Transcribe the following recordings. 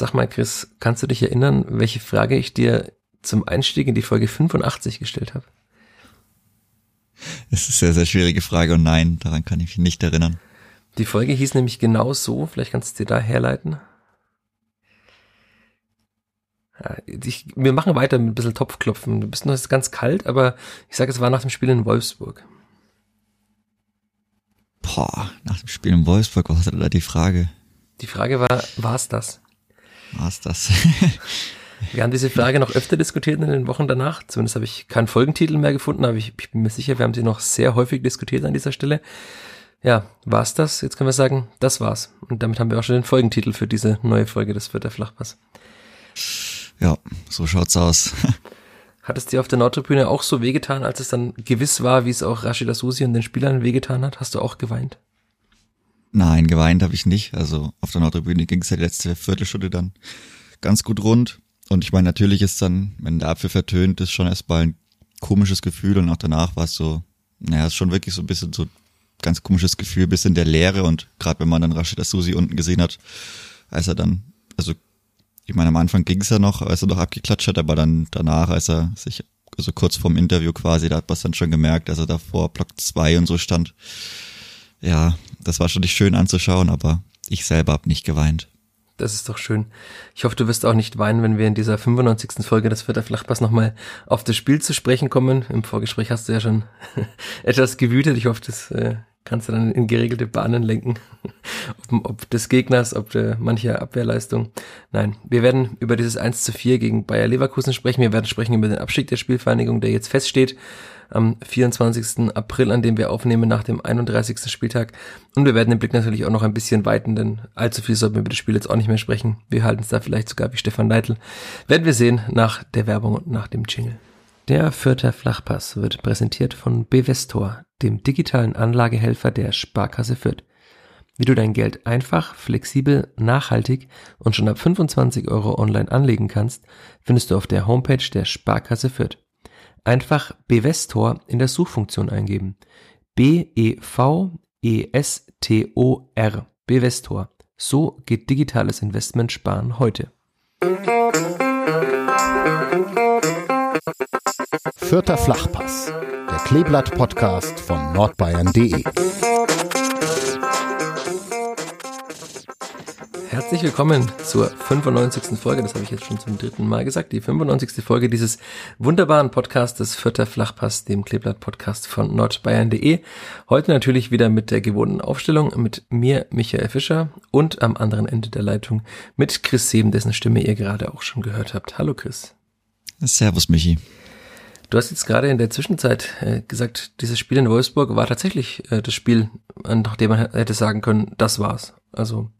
Sag mal, Chris, kannst du dich erinnern, welche Frage ich dir zum Einstieg in die Folge 85 gestellt habe? Es ist eine sehr, sehr schwierige Frage und nein, daran kann ich mich nicht erinnern. Die Folge hieß nämlich genau so, vielleicht kannst du dir da herleiten. Ja, ich, wir machen weiter mit ein bisschen Topfklopfen. Du bist noch ganz kalt, aber ich sage, es war nach dem Spiel in Wolfsburg. Boah, nach dem Spiel in Wolfsburg, was hatte da die Frage? Die Frage war, war es das? War es das? wir haben diese Frage noch öfter diskutiert in den Wochen danach. Zumindest habe ich keinen Folgentitel mehr gefunden, aber ich, ich bin mir sicher, wir haben sie noch sehr häufig diskutiert an dieser Stelle. Ja, war's das? Jetzt können wir sagen, das war's. Und damit haben wir auch schon den Folgentitel für diese neue Folge des Vierter Flachpass. Ja, so schaut's aus. Hat es dir auf der Nordtribüne auch so wehgetan, als es dann gewiss war, wie es auch Rashida Susi und den Spielern wehgetan hat? Hast du auch geweint? Nein, geweint habe ich nicht. Also auf der Nordtribüne ging es ja die letzte Viertelstunde dann ganz gut rund. Und ich meine, natürlich ist dann, wenn der Apfel vertönt, ist schon erstmal ein komisches Gefühl und auch danach war es so, naja, ist schon wirklich so ein bisschen so ganz komisches Gefühl, bisschen der Leere und gerade wenn man dann Rashida Susi unten gesehen hat, als er dann, also ich meine, am Anfang ging es ja noch, als er noch abgeklatscht hat, aber dann danach, als er sich, also kurz vorm Interview quasi, da hat man es dann schon gemerkt, als er da vor Block 2 und so stand. Ja, das war schon nicht schön anzuschauen, aber ich selber hab nicht geweint. Das ist doch schön. Ich hoffe, du wirst auch nicht weinen, wenn wir in dieser 95. Folge des Vierter Flachpass nochmal auf das Spiel zu sprechen kommen. Im Vorgespräch hast du ja schon etwas gewütet. Ich hoffe, das äh, kannst du dann in geregelte Bahnen lenken, ob, ob des Gegners, ob der mancher Abwehrleistung. Nein, wir werden über dieses 1 zu 4 gegen Bayer Leverkusen sprechen. Wir werden sprechen über den Abstieg der Spielvereinigung, der jetzt feststeht am 24. April, an dem wir aufnehmen nach dem 31. Spieltag. Und wir werden den Blick natürlich auch noch ein bisschen weiten, denn allzu viel sollten wir über das Spiel jetzt auch nicht mehr sprechen. Wir halten es da vielleicht sogar wie Stefan Leitl. Werden wir sehen nach der Werbung und nach dem Jingle. Der Fürther Flachpass wird präsentiert von Bevestor, dem digitalen Anlagehelfer der Sparkasse Fürth. Wie du dein Geld einfach, flexibel, nachhaltig und schon ab 25 Euro online anlegen kannst, findest du auf der Homepage der Sparkasse Fürth. Einfach Bevestor in der Suchfunktion eingeben. B-E-V-E-S-T-O-R. Bevestor. So geht digitales Investment sparen heute. Vierter Flachpass, der Kleeblatt-Podcast von nordbayern.de. Herzlich willkommen zur 95. Folge, das habe ich jetzt schon zum dritten Mal gesagt, die 95. Folge dieses wunderbaren Podcastes Vierter Flachpass, dem Kleeblatt-Podcast von nordbayern.de. Heute natürlich wieder mit der gewohnten Aufstellung mit mir, Michael Fischer und am anderen Ende der Leitung mit Chris Seben, dessen Stimme ihr gerade auch schon gehört habt. Hallo Chris. Servus Michi. Du hast jetzt gerade in der Zwischenzeit äh, gesagt, dieses Spiel in Wolfsburg war tatsächlich äh, das Spiel, nach dem man hätte sagen können, das war's. Also,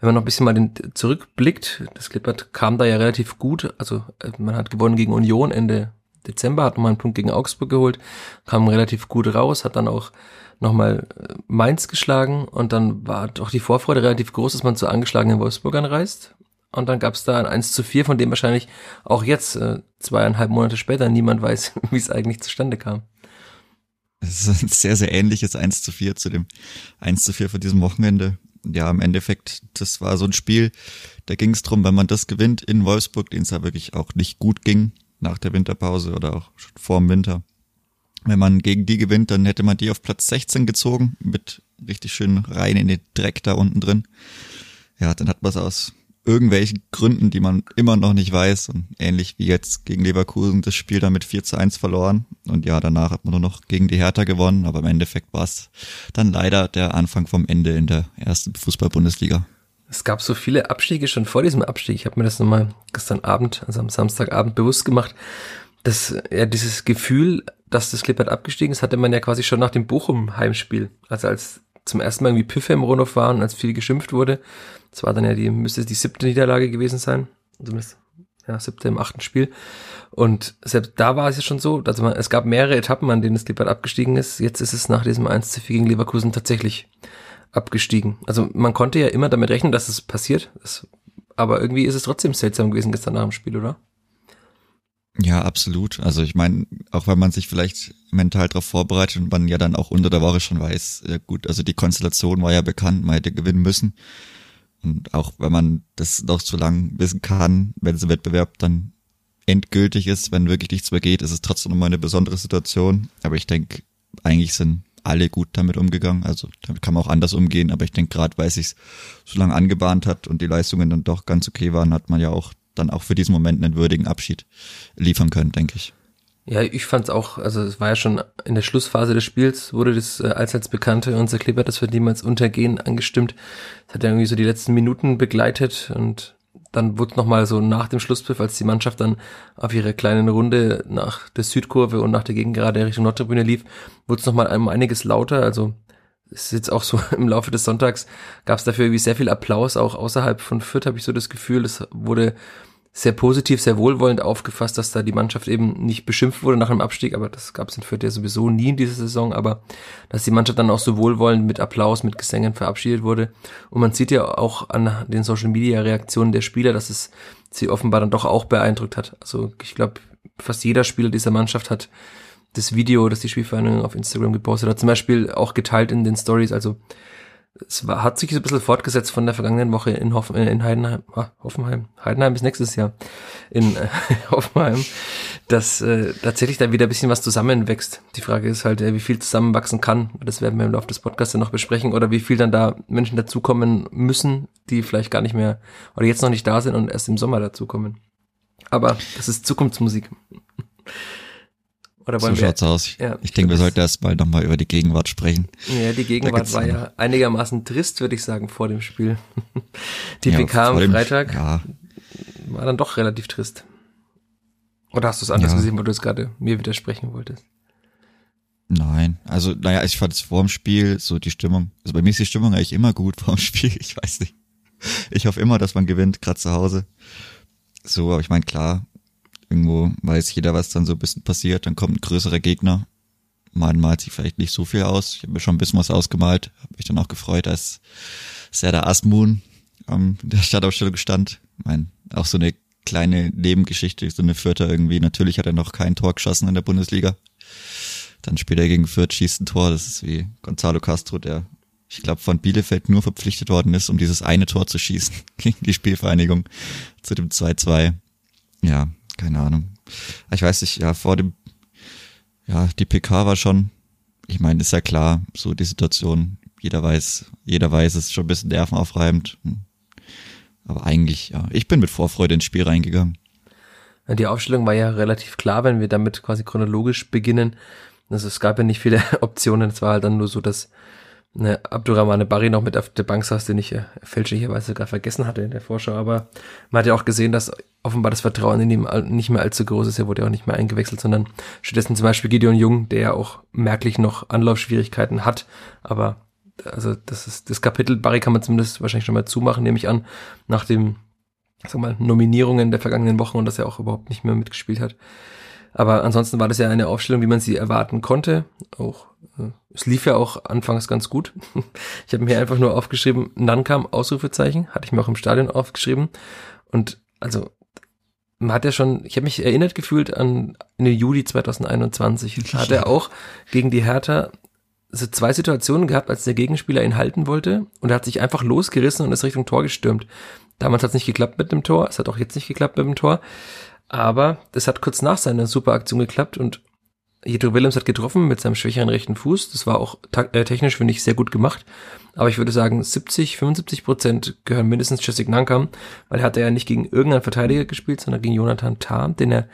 wenn man noch ein bisschen mal den, zurückblickt, das Klippert kam da ja relativ gut. Also, äh, man hat gewonnen gegen Union Ende Dezember, hat nochmal einen Punkt gegen Augsburg geholt, kam relativ gut raus, hat dann auch nochmal äh, Mainz geschlagen und dann war doch die Vorfreude relativ groß, dass man zu angeschlagenen Wolfsburg anreist. Und dann gab es da ein 1 zu 4, von dem wahrscheinlich auch jetzt, äh, zweieinhalb Monate später, niemand weiß, wie es eigentlich zustande kam. Es ist ein sehr, sehr ähnliches 1 zu 4 zu dem 1 zu 4 von diesem Wochenende. Ja, im Endeffekt, das war so ein Spiel, da ging es drum, wenn man das gewinnt in Wolfsburg, den es ja wirklich auch nicht gut ging nach der Winterpause oder auch schon vor dem Winter. Wenn man gegen die gewinnt, dann hätte man die auf Platz 16 gezogen, mit richtig schön rein in den Dreck da unten drin. Ja, dann hat man es aus irgendwelchen Gründen, die man immer noch nicht weiß. Und ähnlich wie jetzt gegen Leverkusen das Spiel dann mit 4 zu 1 verloren. Und ja, danach hat man nur noch gegen die Hertha gewonnen, aber im Endeffekt war es dann leider der Anfang vom Ende in der ersten Fußball-Bundesliga. Es gab so viele Abstiege schon vor diesem Abstieg. Ich habe mir das nochmal gestern Abend, also am Samstagabend bewusst gemacht, dass ja dieses Gefühl, dass das Klippert abgestiegen ist, hatte man ja quasi schon nach dem Bochum-Heimspiel. Also als zum ersten Mal irgendwie Piffe im Rundhof waren, als viel geschimpft wurde, das war dann ja die, müsste die siebte Niederlage gewesen sein. Zumindest, ja, siebte im achten Spiel. Und selbst da war es ja schon so, also man, es gab mehrere Etappen, an denen es Lippert abgestiegen ist. Jetzt ist es nach diesem 1 zu 4 gegen Leverkusen tatsächlich abgestiegen. Also man konnte ja immer damit rechnen, dass es passiert. Das, aber irgendwie ist es trotzdem seltsam gewesen gestern nach dem Spiel, oder? Ja, absolut. Also ich meine, auch wenn man sich vielleicht mental darauf vorbereitet und man ja dann auch unter der Woche schon weiß, ja gut, also die Konstellation war ja bekannt, man hätte gewinnen müssen. Und auch wenn man das noch zu lang wissen kann, wenn es im Wettbewerb dann endgültig ist, wenn wirklich nichts mehr geht, ist es trotzdem nochmal eine besondere Situation. Aber ich denke, eigentlich sind alle gut damit umgegangen. Also damit kann man auch anders umgehen, aber ich denke gerade, weil es sich so lange angebahnt hat und die Leistungen dann doch ganz okay waren, hat man ja auch dann auch für diesen Moment einen würdigen Abschied liefern können, denke ich. Ja, ich fand's auch, also es war ja schon in der Schlussphase des Spiels, wurde das äh, allseits bekannte, unser Kleber, das wird niemals untergehen, angestimmt. Das hat ja irgendwie so die letzten Minuten begleitet und dann wurde nochmal so nach dem Schlusspfiff, als die Mannschaft dann auf ihre kleinen Runde nach der Südkurve und nach der Gegengerade Richtung Nordtribüne lief, wurde es nochmal einiges lauter. Also ist jetzt auch so im Laufe des Sonntags gab es dafür irgendwie sehr viel Applaus, auch außerhalb von Fürth habe ich so das Gefühl, es wurde sehr positiv, sehr wohlwollend aufgefasst, dass da die Mannschaft eben nicht beschimpft wurde nach dem Abstieg, aber das gab es in Fürth ja sowieso nie in dieser Saison, aber dass die Mannschaft dann auch so wohlwollend mit Applaus, mit Gesängen verabschiedet wurde. Und man sieht ja auch an den Social Media Reaktionen der Spieler, dass es sie offenbar dann doch auch beeindruckt hat. Also ich glaube, fast jeder Spieler dieser Mannschaft hat das Video, das die Spielvereinigung auf Instagram gepostet hat, zum Beispiel auch geteilt in den Stories, also es war, hat sich so ein bisschen fortgesetzt von der vergangenen Woche in, Hoff, äh, in Heidenheim, ah, Hoffenheim, Heidenheim ist nächstes Jahr, in äh, Hoffenheim, dass äh, tatsächlich da wieder ein bisschen was zusammenwächst. Die Frage ist halt, äh, wie viel zusammenwachsen kann, das werden wir im Laufe des Podcasts ja noch besprechen, oder wie viel dann da Menschen dazukommen müssen, die vielleicht gar nicht mehr, oder jetzt noch nicht da sind und erst im Sommer dazukommen. Aber das ist Zukunftsmusik. Oder wollen so wir, schaut's aus. Ja, ich denke, wir sollten erst mal nochmal über die Gegenwart sprechen. Ja, die Gegenwart war ja einigermaßen trist, würde ich sagen, vor dem Spiel. Die ja, PK am Freitag ja. war dann doch relativ trist. Oder hast du es anders ja. gesehen, wo du es gerade mir widersprechen wolltest? Nein, also naja, ich fand es vor dem Spiel so die Stimmung, also bei mir ist die Stimmung eigentlich immer gut vor dem Spiel, ich weiß nicht. Ich hoffe immer, dass man gewinnt, gerade zu Hause. So, aber ich meine, klar, Irgendwo weiß jeder, was dann so ein bisschen passiert. Dann kommt ein größerer Gegner. Man malt sich vielleicht nicht so viel aus. Ich habe mir schon ein bisschen was ausgemalt. Habe mich dann auch gefreut, als Serdar Asmoon ähm, in der Startaufstellung stand. Ich mein, auch so eine kleine Nebengeschichte, so eine Vierter irgendwie. Natürlich hat er noch kein Tor geschossen in der Bundesliga. Dann spielt er gegen Fürth, schießt ein Tor. Das ist wie Gonzalo Castro, der, ich glaube, von Bielefeld nur verpflichtet worden ist, um dieses eine Tor zu schießen gegen die Spielvereinigung zu dem 2-2. Ja, keine Ahnung. Ich weiß nicht, ja, vor dem, ja, die PK war schon, ich meine, ist ja klar, so die Situation, jeder weiß, jeder weiß, es ist schon ein bisschen nervenaufreibend. Aber eigentlich, ja, ich bin mit Vorfreude ins Spiel reingegangen. Die Aufstellung war ja relativ klar, wenn wir damit quasi chronologisch beginnen. Also es gab ja nicht viele Optionen, es war halt dann nur so, dass ne, Abdurrahmane Barry noch mit auf der Bank saß, den ich äh, fälschlicherweise gar vergessen hatte in der Vorschau. Aber man hat ja auch gesehen, dass offenbar das Vertrauen in ihm nicht mehr allzu groß ist. Er wurde ja auch nicht mehr eingewechselt, sondern stattdessen zum Beispiel Gideon Jung, der ja auch merklich noch Anlaufschwierigkeiten hat. Aber also das ist das Kapitel Barry kann man zumindest wahrscheinlich schon mal zumachen, nehme ich an, nach dem sag mal, Nominierungen der vergangenen Wochen und dass er auch überhaupt nicht mehr mitgespielt hat. Aber ansonsten war das ja eine Aufstellung, wie man sie erwarten konnte. Auch äh, es lief ja auch anfangs ganz gut. Ich habe mir einfach nur aufgeschrieben, Nankam Ausrufezeichen, hatte ich mir auch im Stadion aufgeschrieben. Und also man hat ja schon, ich habe mich erinnert gefühlt an in Juli 2021. Da hat er auch gegen die Hertha so zwei Situationen gehabt, als der Gegenspieler ihn halten wollte und er hat sich einfach losgerissen und ist Richtung Tor gestürmt. Damals hat es nicht geklappt mit dem Tor, es hat auch jetzt nicht geklappt mit dem Tor. Aber das hat kurz nach seiner Superaktion geklappt und Jedro Willems hat getroffen mit seinem schwächeren rechten Fuß. Das war auch äh, technisch, finde ich, sehr gut gemacht. Aber ich würde sagen, 70, 75 Prozent gehören mindestens Jessic Nankam, weil er hat ja nicht gegen irgendeinen Verteidiger gespielt, sondern gegen Jonathan Tah, den er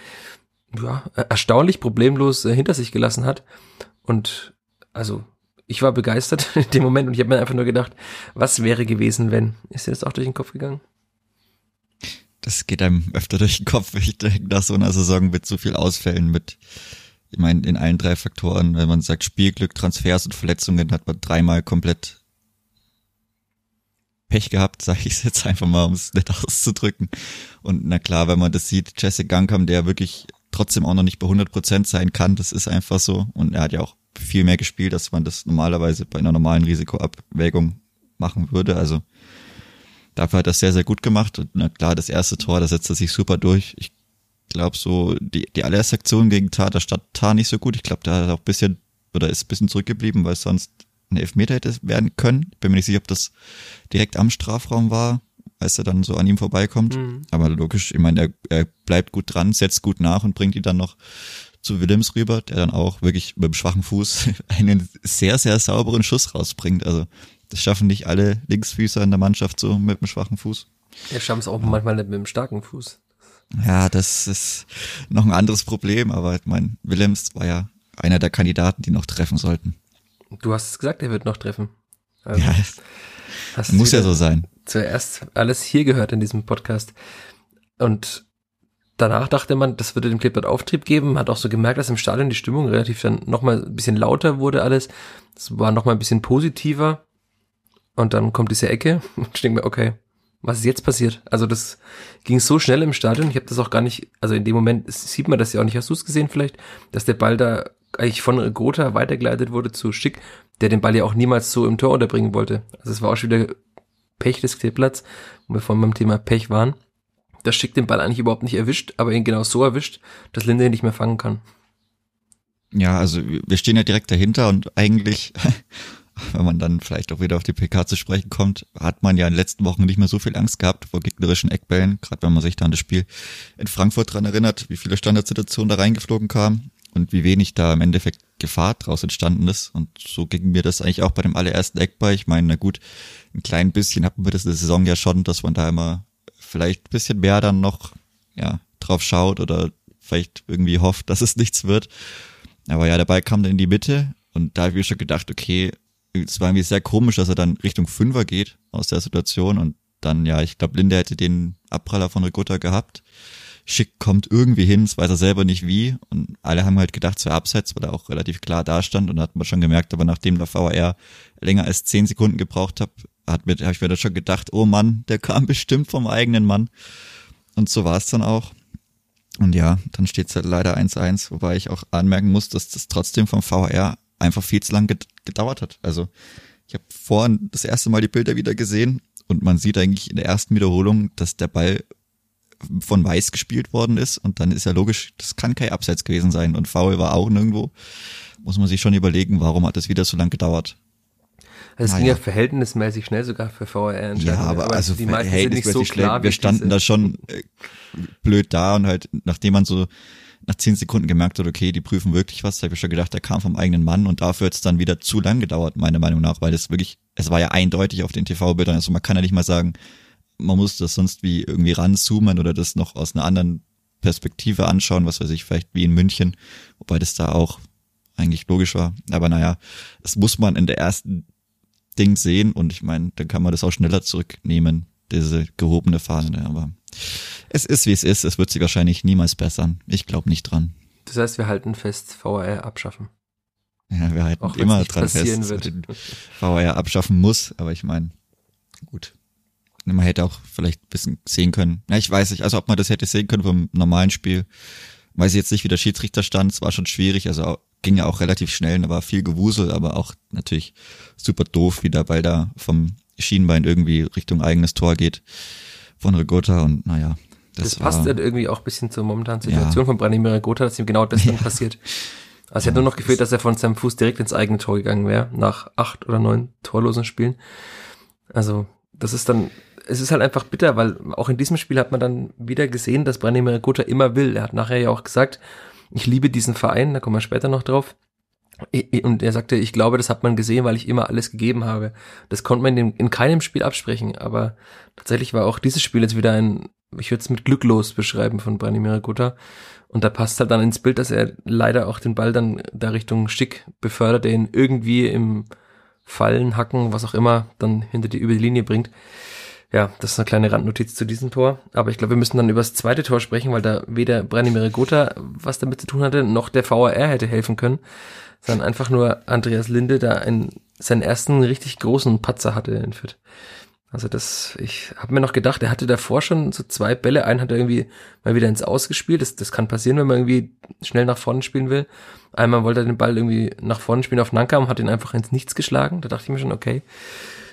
ja, erstaunlich problemlos äh, hinter sich gelassen hat. Und also, ich war begeistert in dem Moment und ich habe mir einfach nur gedacht, was wäre gewesen, wenn? Ist dir das auch durch den Kopf gegangen? Das geht einem öfter durch den Kopf. Ich denke, nach so einer Saison mit so viel Ausfällen, mit, ich meine, in allen drei Faktoren, wenn man sagt Spielglück, Transfers und Verletzungen, hat man dreimal komplett Pech gehabt, sage ich jetzt einfach mal, um es nicht auszudrücken. Und na klar, wenn man das sieht, Jesse Gangam, der wirklich trotzdem auch noch nicht bei 100 Prozent sein kann, das ist einfach so. Und er hat ja auch viel mehr gespielt, als man das normalerweise bei einer normalen Risikoabwägung machen würde. Also Dafür hat er sehr, sehr gut gemacht. Und na klar, das erste Tor, da setzt er sich super durch. Ich glaube so, die, die allererste Aktion gegen Tar, da stand Tar nicht so gut. Ich glaube, da hat er auch ein bisschen, oder ist ein bisschen zurückgeblieben, weil sonst ein Elfmeter hätte werden können. Bin mir nicht sicher, ob das direkt am Strafraum war, als er dann so an ihm vorbeikommt. Mhm. Aber logisch, ich meine, er, er bleibt gut dran, setzt gut nach und bringt ihn dann noch zu Willems rüber, der dann auch wirklich mit dem schwachen Fuß einen sehr, sehr sauberen Schuss rausbringt. Also das schaffen nicht alle Linksfüßer in der Mannschaft so mit dem schwachen Fuß. Ja, schaffen es auch ja. manchmal nicht mit dem starken Fuß. Ja, das ist noch ein anderes Problem, aber ich meine, Willems war ja einer der Kandidaten, die noch treffen sollten. Du hast es gesagt, er wird noch treffen. Also, ja, muss ja so sein. Zuerst alles hier gehört in diesem Podcast. Und danach dachte man, das würde dem Clipboard Auftrieb geben, hat auch so gemerkt, dass im Stadion die Stimmung relativ dann nochmal ein bisschen lauter wurde alles. Es war nochmal ein bisschen positiver. Und dann kommt diese Ecke und ich denke mir, okay, was ist jetzt passiert? Also das ging so schnell im Stadion, ich habe das auch gar nicht, also in dem Moment sieht man das ja auch nicht, hast du es gesehen vielleicht, dass der Ball da eigentlich von Gotha weitergeleitet wurde zu Schick, der den Ball ja auch niemals so im Tor unterbringen wollte. Also es war auch schon wieder Pech des Kleeblatts, wo wir vorhin beim Thema Pech waren. Das Schick den Ball eigentlich überhaupt nicht erwischt, aber ihn genau so erwischt, dass Linde ihn nicht mehr fangen kann. Ja, also wir stehen ja direkt dahinter und eigentlich wenn man dann vielleicht auch wieder auf die PK zu sprechen kommt, hat man ja in den letzten Wochen nicht mehr so viel Angst gehabt vor gegnerischen Eckbällen, gerade wenn man sich da an das Spiel in Frankfurt dran erinnert, wie viele Standardsituationen da reingeflogen kamen und wie wenig da im Endeffekt Gefahr draus entstanden ist. Und so ging mir das eigentlich auch bei dem allerersten Eckball. Ich meine, na gut, ein klein bisschen hatten wir das in der Saison ja schon, dass man da immer vielleicht ein bisschen mehr dann noch ja, drauf schaut oder vielleicht irgendwie hofft, dass es nichts wird. Aber ja, der Ball kam dann in die Mitte und da habe ich mir schon gedacht, okay, es war irgendwie sehr komisch, dass er dann Richtung Fünfer geht aus der Situation und dann, ja, ich glaube, Linde hätte den Abpraller von Ricotta gehabt. Schick kommt irgendwie hin, das weiß er selber nicht wie. Und alle haben halt gedacht, es wäre abseits, weil er auch relativ klar dastand und hat man schon gemerkt, aber nachdem der VR länger als zehn Sekunden gebraucht hat, hat mir, habe ich mir da schon gedacht, oh Mann, der kam bestimmt vom eigenen Mann. Und so war es dann auch. Und ja, dann steht es halt leider 1-1, wobei ich auch anmerken muss, dass das trotzdem vom VR einfach viel zu lang gedauert hat. Also ich habe vorhin das erste Mal die Bilder wieder gesehen und man sieht eigentlich in der ersten Wiederholung, dass der Ball von Weiß gespielt worden ist und dann ist ja logisch, das kann kein Abseits gewesen sein und Foul war auch nirgendwo. Muss man sich schon überlegen, warum hat es wieder so lang gedauert. Also es naja. ging ja verhältnismäßig schnell sogar für VR. Ja, aber, aber also die meisten sind nicht so klar. Wir standen da schon äh, blöd da und halt, nachdem man so nach zehn Sekunden gemerkt hat, okay, die prüfen wirklich was. Da habe ich schon gedacht, der kam vom eigenen Mann und dafür hat es dann wieder zu lang gedauert, meiner Meinung nach, weil das wirklich, es war ja eindeutig auf den TV-Bildern. Also man kann ja nicht mal sagen, man muss das sonst wie irgendwie ranzoomen oder das noch aus einer anderen Perspektive anschauen, was weiß ich, vielleicht wie in München, wobei das da auch eigentlich logisch war. Aber naja, das muss man in der ersten Ding sehen und ich meine, dann kann man das auch schneller zurücknehmen, diese gehobene Fahne. Aber es ist, wie es ist. Es wird sich wahrscheinlich niemals bessern. Ich glaube nicht dran. Das heißt, wir halten fest, VR abschaffen. Ja, wir halten Auch immer dran fest, wird. VR abschaffen muss. Aber ich meine, gut. Man hätte auch vielleicht ein bisschen sehen können. Ja, ich weiß nicht, also ob man das hätte sehen können vom normalen Spiel. Weiß ich jetzt nicht, wie der Schiedsrichter stand. Es war schon schwierig. Also ging ja auch relativ schnell. Da war viel Gewusel, aber auch natürlich super doof, wie der Ball da vom Schienbein irgendwie Richtung eigenes Tor geht von Rigotta und naja, das, das passt halt irgendwie auch ein bisschen zur momentanen Situation ja. von Branimir Gotha, dass ihm genau das dann ja. passiert. Also ja, hat nur noch gefehlt, dass er von seinem Fuß direkt ins eigene Tor gegangen wäre, nach acht oder neun torlosen Spielen. Also, das ist dann, es ist halt einfach bitter, weil auch in diesem Spiel hat man dann wieder gesehen, dass Branimir Gotha immer will. Er hat nachher ja auch gesagt, ich liebe diesen Verein, da kommen wir später noch drauf. Und er sagte, ich glaube, das hat man gesehen, weil ich immer alles gegeben habe. Das konnte man in, in keinem Spiel absprechen, aber tatsächlich war auch dieses Spiel jetzt wieder ein ich würde es mit glücklos beschreiben von Branimir Gutta. Und da passt halt dann ins Bild, dass er leider auch den Ball dann da Richtung Schick befördert, der ihn irgendwie im Fallen, Hacken, was auch immer, dann hinter die, über die Linie bringt. Ja, das ist eine kleine Randnotiz zu diesem Tor. Aber ich glaube, wir müssen dann über das zweite Tor sprechen, weil da weder Branimir Gotha was damit zu tun hatte, noch der VAR hätte helfen können, sondern einfach nur Andreas Linde da einen, seinen ersten richtig großen Patzer hatte in Fürth. Also das, ich habe mir noch gedacht, er hatte davor schon so zwei Bälle. Einen hat er irgendwie mal wieder ins Ausgespielt. Das, das kann passieren, wenn man irgendwie schnell nach vorne spielen will. Einmal wollte er den Ball irgendwie nach vorne spielen auf Nankam, hat ihn einfach ins Nichts geschlagen. Da dachte ich mir schon, okay,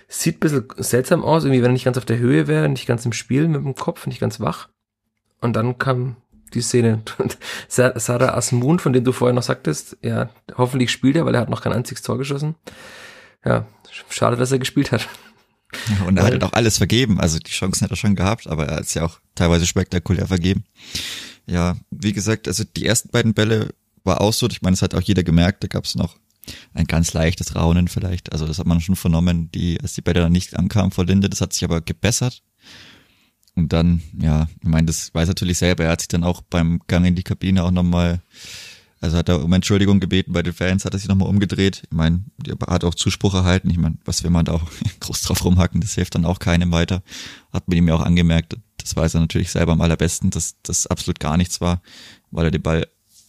sieht ein bisschen seltsam aus, irgendwie wenn er nicht ganz auf der Höhe wäre, nicht ganz im Spiel mit dem Kopf, nicht ganz wach. Und dann kam die Szene. Sarah Asmun, von dem du vorher noch sagtest, ja, hoffentlich spielt er, weil er hat noch kein einziges Tor geschossen ja, schade, dass er gespielt hat. Ja, und er hat halt auch alles vergeben. Also die Chancen hat er schon gehabt, aber er hat es ja auch teilweise spektakulär vergeben. Ja, wie gesagt, also die ersten beiden Bälle war auch so. Ich meine, es hat auch jeder gemerkt, da gab es noch ein ganz leichtes Raunen vielleicht. Also das hat man schon vernommen, die, als die Bälle dann nicht ankamen vor Linde. Das hat sich aber gebessert. Und dann, ja, ich meine, das weiß natürlich selber. Er hat sich dann auch beim Gang in die Kabine auch nochmal also hat er um Entschuldigung gebeten bei den Fans, hat er sich nochmal umgedreht. Ich meine, er hat auch Zuspruch erhalten. Ich meine, was will man da auch groß drauf rumhacken, das hilft dann auch keinem weiter. Hat man ihm ja auch angemerkt, das weiß er natürlich selber am allerbesten, dass das absolut gar nichts war, weil er den Ball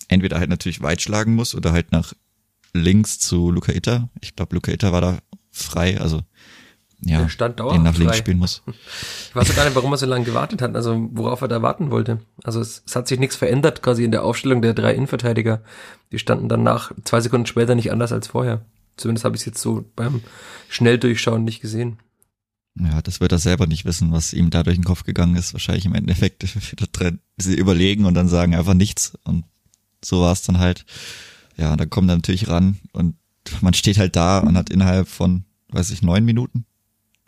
entweder halt natürlich weit schlagen muss oder halt nach links zu Luca Itter. Ich glaube, Luca Itter war da frei, also ja, stand den nach links spielen muss. Ich weiß auch gar nicht, warum er so lange gewartet hat, also worauf er da warten wollte. Also es, es hat sich nichts verändert quasi in der Aufstellung der drei Innenverteidiger. Die standen dann nach zwei Sekunden später nicht anders als vorher. Zumindest habe ich es jetzt so beim Schnelldurchschauen nicht gesehen. Ja, das wird er selber nicht wissen, was ihm da durch den Kopf gegangen ist. Wahrscheinlich im Endeffekt sie überlegen und dann sagen einfach nichts. Und so war es dann halt. Ja, da kommt er natürlich ran und man steht halt da und hat innerhalb von, weiß ich, neun Minuten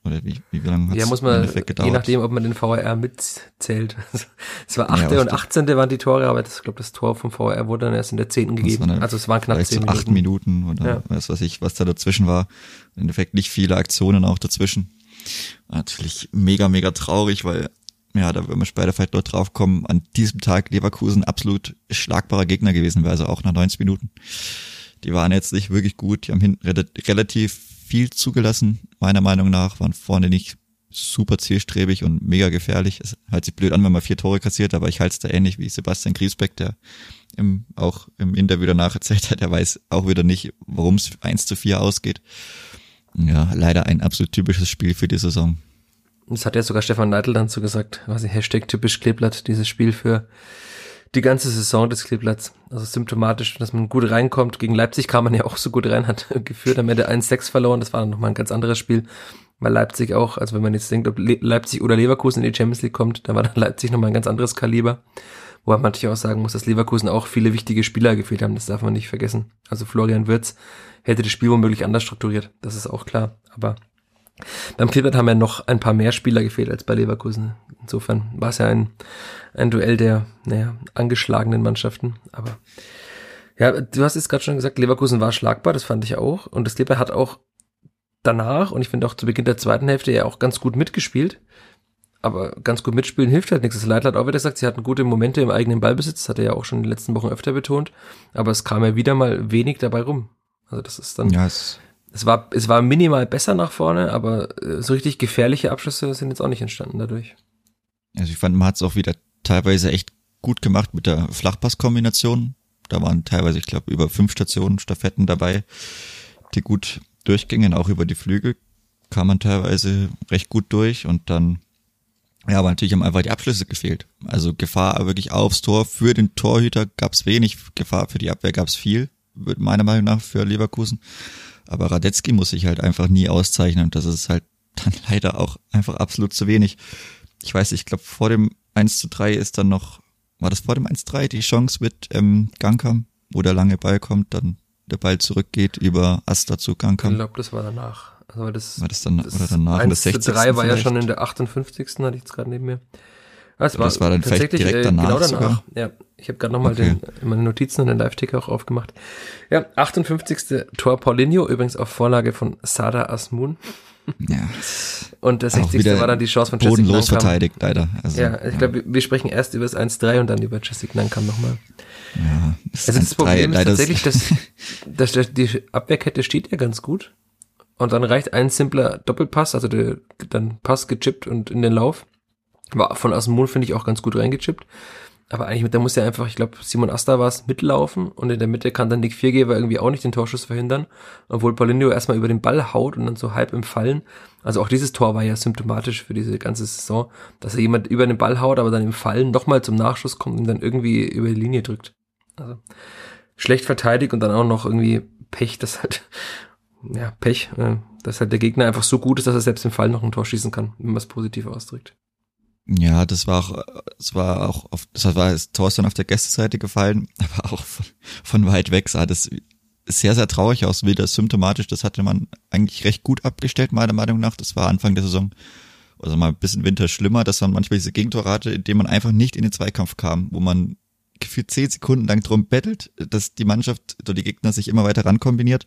oder wie, wie lange hat Ja, muss man, je nachdem, ob man den VRR mitzählt. Es war 8. Ja, und 18. waren die Tore, aber das, ich glaube, das Tor vom VRR wurde dann erst in der 10. gegeben. Also es waren knapp 10 Minuten. 8 Minuten oder ja. was weiß ich, was da dazwischen war. Im Endeffekt nicht viele Aktionen auch dazwischen. Natürlich mega, mega traurig, weil, ja, da würden wir später vielleicht noch drauf kommen, an diesem Tag Leverkusen absolut schlagbarer Gegner gewesen wäre, also auch nach 90 Minuten. Die waren jetzt nicht wirklich gut, die haben hinten relativ viel zugelassen, meiner Meinung nach, waren vorne nicht super zielstrebig und mega gefährlich. Es hört sich blöd an, wenn man vier Tore kassiert, aber ich halte es da ähnlich wie Sebastian Griesbeck, der im, auch im Interview danach erzählt hat, er weiß auch wieder nicht, warum es eins zu vier ausgeht. Ja, leider ein absolut typisches Spiel für die Saison. Das hat ja sogar Stefan Neidl dann so gesagt, quasi Hashtag typisch Kleeblatt, dieses Spiel für die ganze Saison des Kleeblatts. Also symptomatisch, dass man gut reinkommt. Gegen Leipzig kam man ja auch so gut rein, hat geführt, am Ende 1-6 verloren. Das war dann nochmal ein ganz anderes Spiel. Weil Leipzig auch, also wenn man jetzt denkt, ob Leipzig oder Leverkusen in die Champions League kommt, dann war dann Leipzig nochmal ein ganz anderes Kaliber. Wobei man natürlich auch sagen muss, dass Leverkusen auch viele wichtige Spieler gefehlt haben. Das darf man nicht vergessen. Also Florian Wirtz hätte das Spiel womöglich anders strukturiert. Das ist auch klar. Aber beim Kleeblatt haben ja noch ein paar mehr Spieler gefehlt als bei Leverkusen. Insofern war es ja ein, ein Duell der, naja, angeschlagenen Mannschaften. Aber ja, du hast jetzt gerade schon gesagt, Leverkusen war schlagbar, das fand ich auch. Und das Kleber hat auch danach, und ich finde auch zu Beginn der zweiten Hälfte ja auch ganz gut mitgespielt. Aber ganz gut mitspielen hilft halt nichts. Das Leitl hat auch wieder gesagt, sie hatten gute Momente im eigenen Ballbesitz, das hat er ja auch schon in den letzten Wochen öfter betont. Aber es kam ja wieder mal wenig dabei rum. Also das ist dann. Ja, es, es war, es war minimal besser nach vorne, aber äh, so richtig gefährliche Abschlüsse sind jetzt auch nicht entstanden dadurch. Also ich fand, man hat es auch wieder teilweise echt gut gemacht mit der Flachpasskombination. Da waren teilweise, ich glaube, über fünf Stationen Staffetten dabei, die gut durchgingen, auch über die Flügel kam man teilweise recht gut durch und dann, ja, aber natürlich haben einfach die Abschlüsse gefehlt. Also Gefahr wirklich aufs Tor. Für den Torhüter gab es wenig, Gefahr für die Abwehr gab es viel, meiner Meinung nach, für Leverkusen. Aber Radetzky muss sich halt einfach nie auszeichnen und das ist halt dann leider auch einfach absolut zu wenig ich weiß, ich glaube, vor dem 1 zu 3 ist dann noch, war das vor dem 1 zu 3 die Chance mit ähm, Gankam, wo der lange Ball kommt, dann der Ball zurückgeht über Asta zu Gankam. Ich glaube, das war danach. Also das, war das dann das oder danach 1 in der 60. Zu 3 war ja schon in der 58. hatte ich jetzt gerade neben mir. Das war, das war dann vielleicht direkt äh, danach. Genau danach. Sogar? Ja, ich habe gerade nochmal okay. meine Notizen und den Live-Ticker auch aufgemacht. Ja, 58. Tor Paulinho, übrigens auf Vorlage von Sada Asmun. Ja. Und das 60. war dann die Chance von Jessica Bodenlos verteidigt, leider. Also, ja, ich glaube, wir sprechen erst über das 1-3 und dann über Jessica Nankam nochmal. Ja, das, also das Problem ist tatsächlich, dass, dass die Abwehrkette steht ja ganz gut. Und dann reicht ein simpler Doppelpass, also der, dann Pass gechippt und in den Lauf. War von Asmul, finde ich, auch ganz gut reingechippt. Aber eigentlich, da muss ja einfach, ich glaube, Simon Asta war es, mitlaufen und in der Mitte kann dann Nick Viergeber irgendwie auch nicht den Torschuss verhindern, obwohl Paulinho erstmal über den Ball haut und dann so halb im Fallen. Also auch dieses Tor war ja symptomatisch für diese ganze Saison, dass er jemand über den Ball haut, aber dann im Fallen nochmal zum Nachschuss kommt und dann irgendwie über die Linie drückt. Also schlecht verteidigt und dann auch noch irgendwie Pech, das halt, ja, Pech, äh, dass halt der Gegner einfach so gut ist, dass er selbst im Fall noch ein Tor schießen kann, wenn man es positiv ausdrückt. Ja, das war auch, das war auch, auf, das war das Tor ist dann auf der Gästeseite gefallen, aber auch von, von weit weg sah das sehr, sehr traurig aus, wieder symptomatisch. Das hatte man eigentlich recht gut abgestellt, meiner Meinung nach. Das war Anfang der Saison, also mal ein bisschen Winter schlimmer, dass man manchmal diese Gegentor hatte, in dem man einfach nicht in den Zweikampf kam, wo man gefühlt zehn Sekunden lang drum bettelt, dass die Mannschaft oder die Gegner sich immer weiter rankombiniert.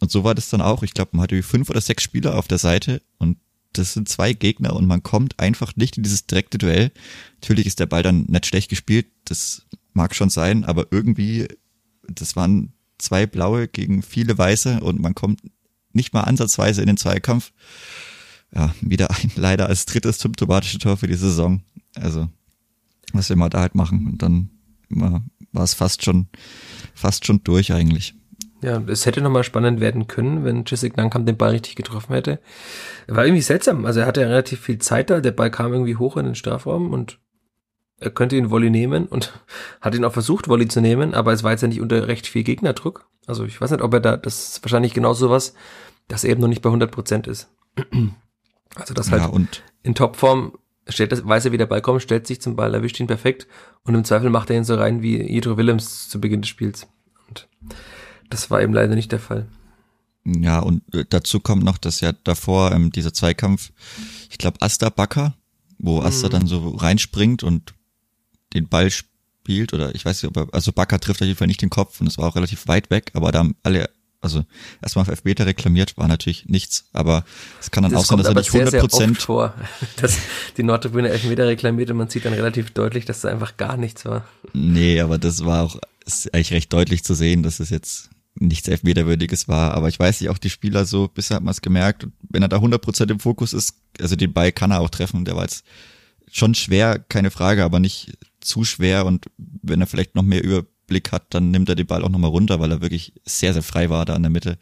Und so war das dann auch. Ich glaube, man hatte fünf oder sechs Spieler auf der Seite und das sind zwei Gegner und man kommt einfach nicht in dieses direkte Duell. Natürlich ist der Ball dann nicht schlecht gespielt, das mag schon sein, aber irgendwie, das waren zwei blaue gegen viele weiße und man kommt nicht mal ansatzweise in den Zweikampf. Ja, wieder ein leider als drittes symptomatische Tor für die Saison. Also, was wir mal da halt machen und dann war es fast schon, fast schon durch eigentlich. Ja, es hätte nochmal spannend werden können, wenn Jessic Nankam den Ball richtig getroffen hätte. War irgendwie seltsam. Also er hatte ja relativ viel Zeit da. Der Ball kam irgendwie hoch in den Strafraum und er könnte ihn Volley nehmen und hat ihn auch versucht, Volley zu nehmen, aber es war jetzt ja nicht unter recht viel Gegnerdruck. Also ich weiß nicht, ob er da, das ist wahrscheinlich genau sowas, dass er eben noch nicht bei 100 Prozent ist. Also das halt ja, und in Topform stellt das, weiß er, wie der Ball kommt, stellt sich zum Ball, erwischt ihn perfekt und im Zweifel macht er ihn so rein wie Jedro Willems zu Beginn des Spiels. Und das war eben leider nicht der Fall. Ja, und äh, dazu kommt noch, dass ja davor ähm, dieser Zweikampf, ich glaube, Asta Bakker, wo Asta mhm. dann so reinspringt und den Ball spielt, oder ich weiß nicht, ob er, also Bakker trifft auf jeden Fall nicht den Kopf und es war auch relativ weit weg, aber da haben alle, also erstmal auf Elfmeter reklamiert, war natürlich nichts, aber es kann dann das auch sein, dass er nicht 100 Prozent vor, dass die Nordtribüne Elfmeter reklamiert und man sieht dann relativ deutlich, dass da einfach gar nichts war. Nee, aber das war auch, ist eigentlich recht deutlich zu sehen, dass es jetzt nichts Elfmeterwürdiges war. Aber ich weiß nicht, auch die Spieler so, bisher hat man es gemerkt. wenn er da 100% im Fokus ist, also den Ball kann er auch treffen. Der war jetzt schon schwer, keine Frage, aber nicht zu schwer. Und wenn er vielleicht noch mehr Überblick hat, dann nimmt er den Ball auch nochmal runter, weil er wirklich sehr, sehr frei war da in der Mitte.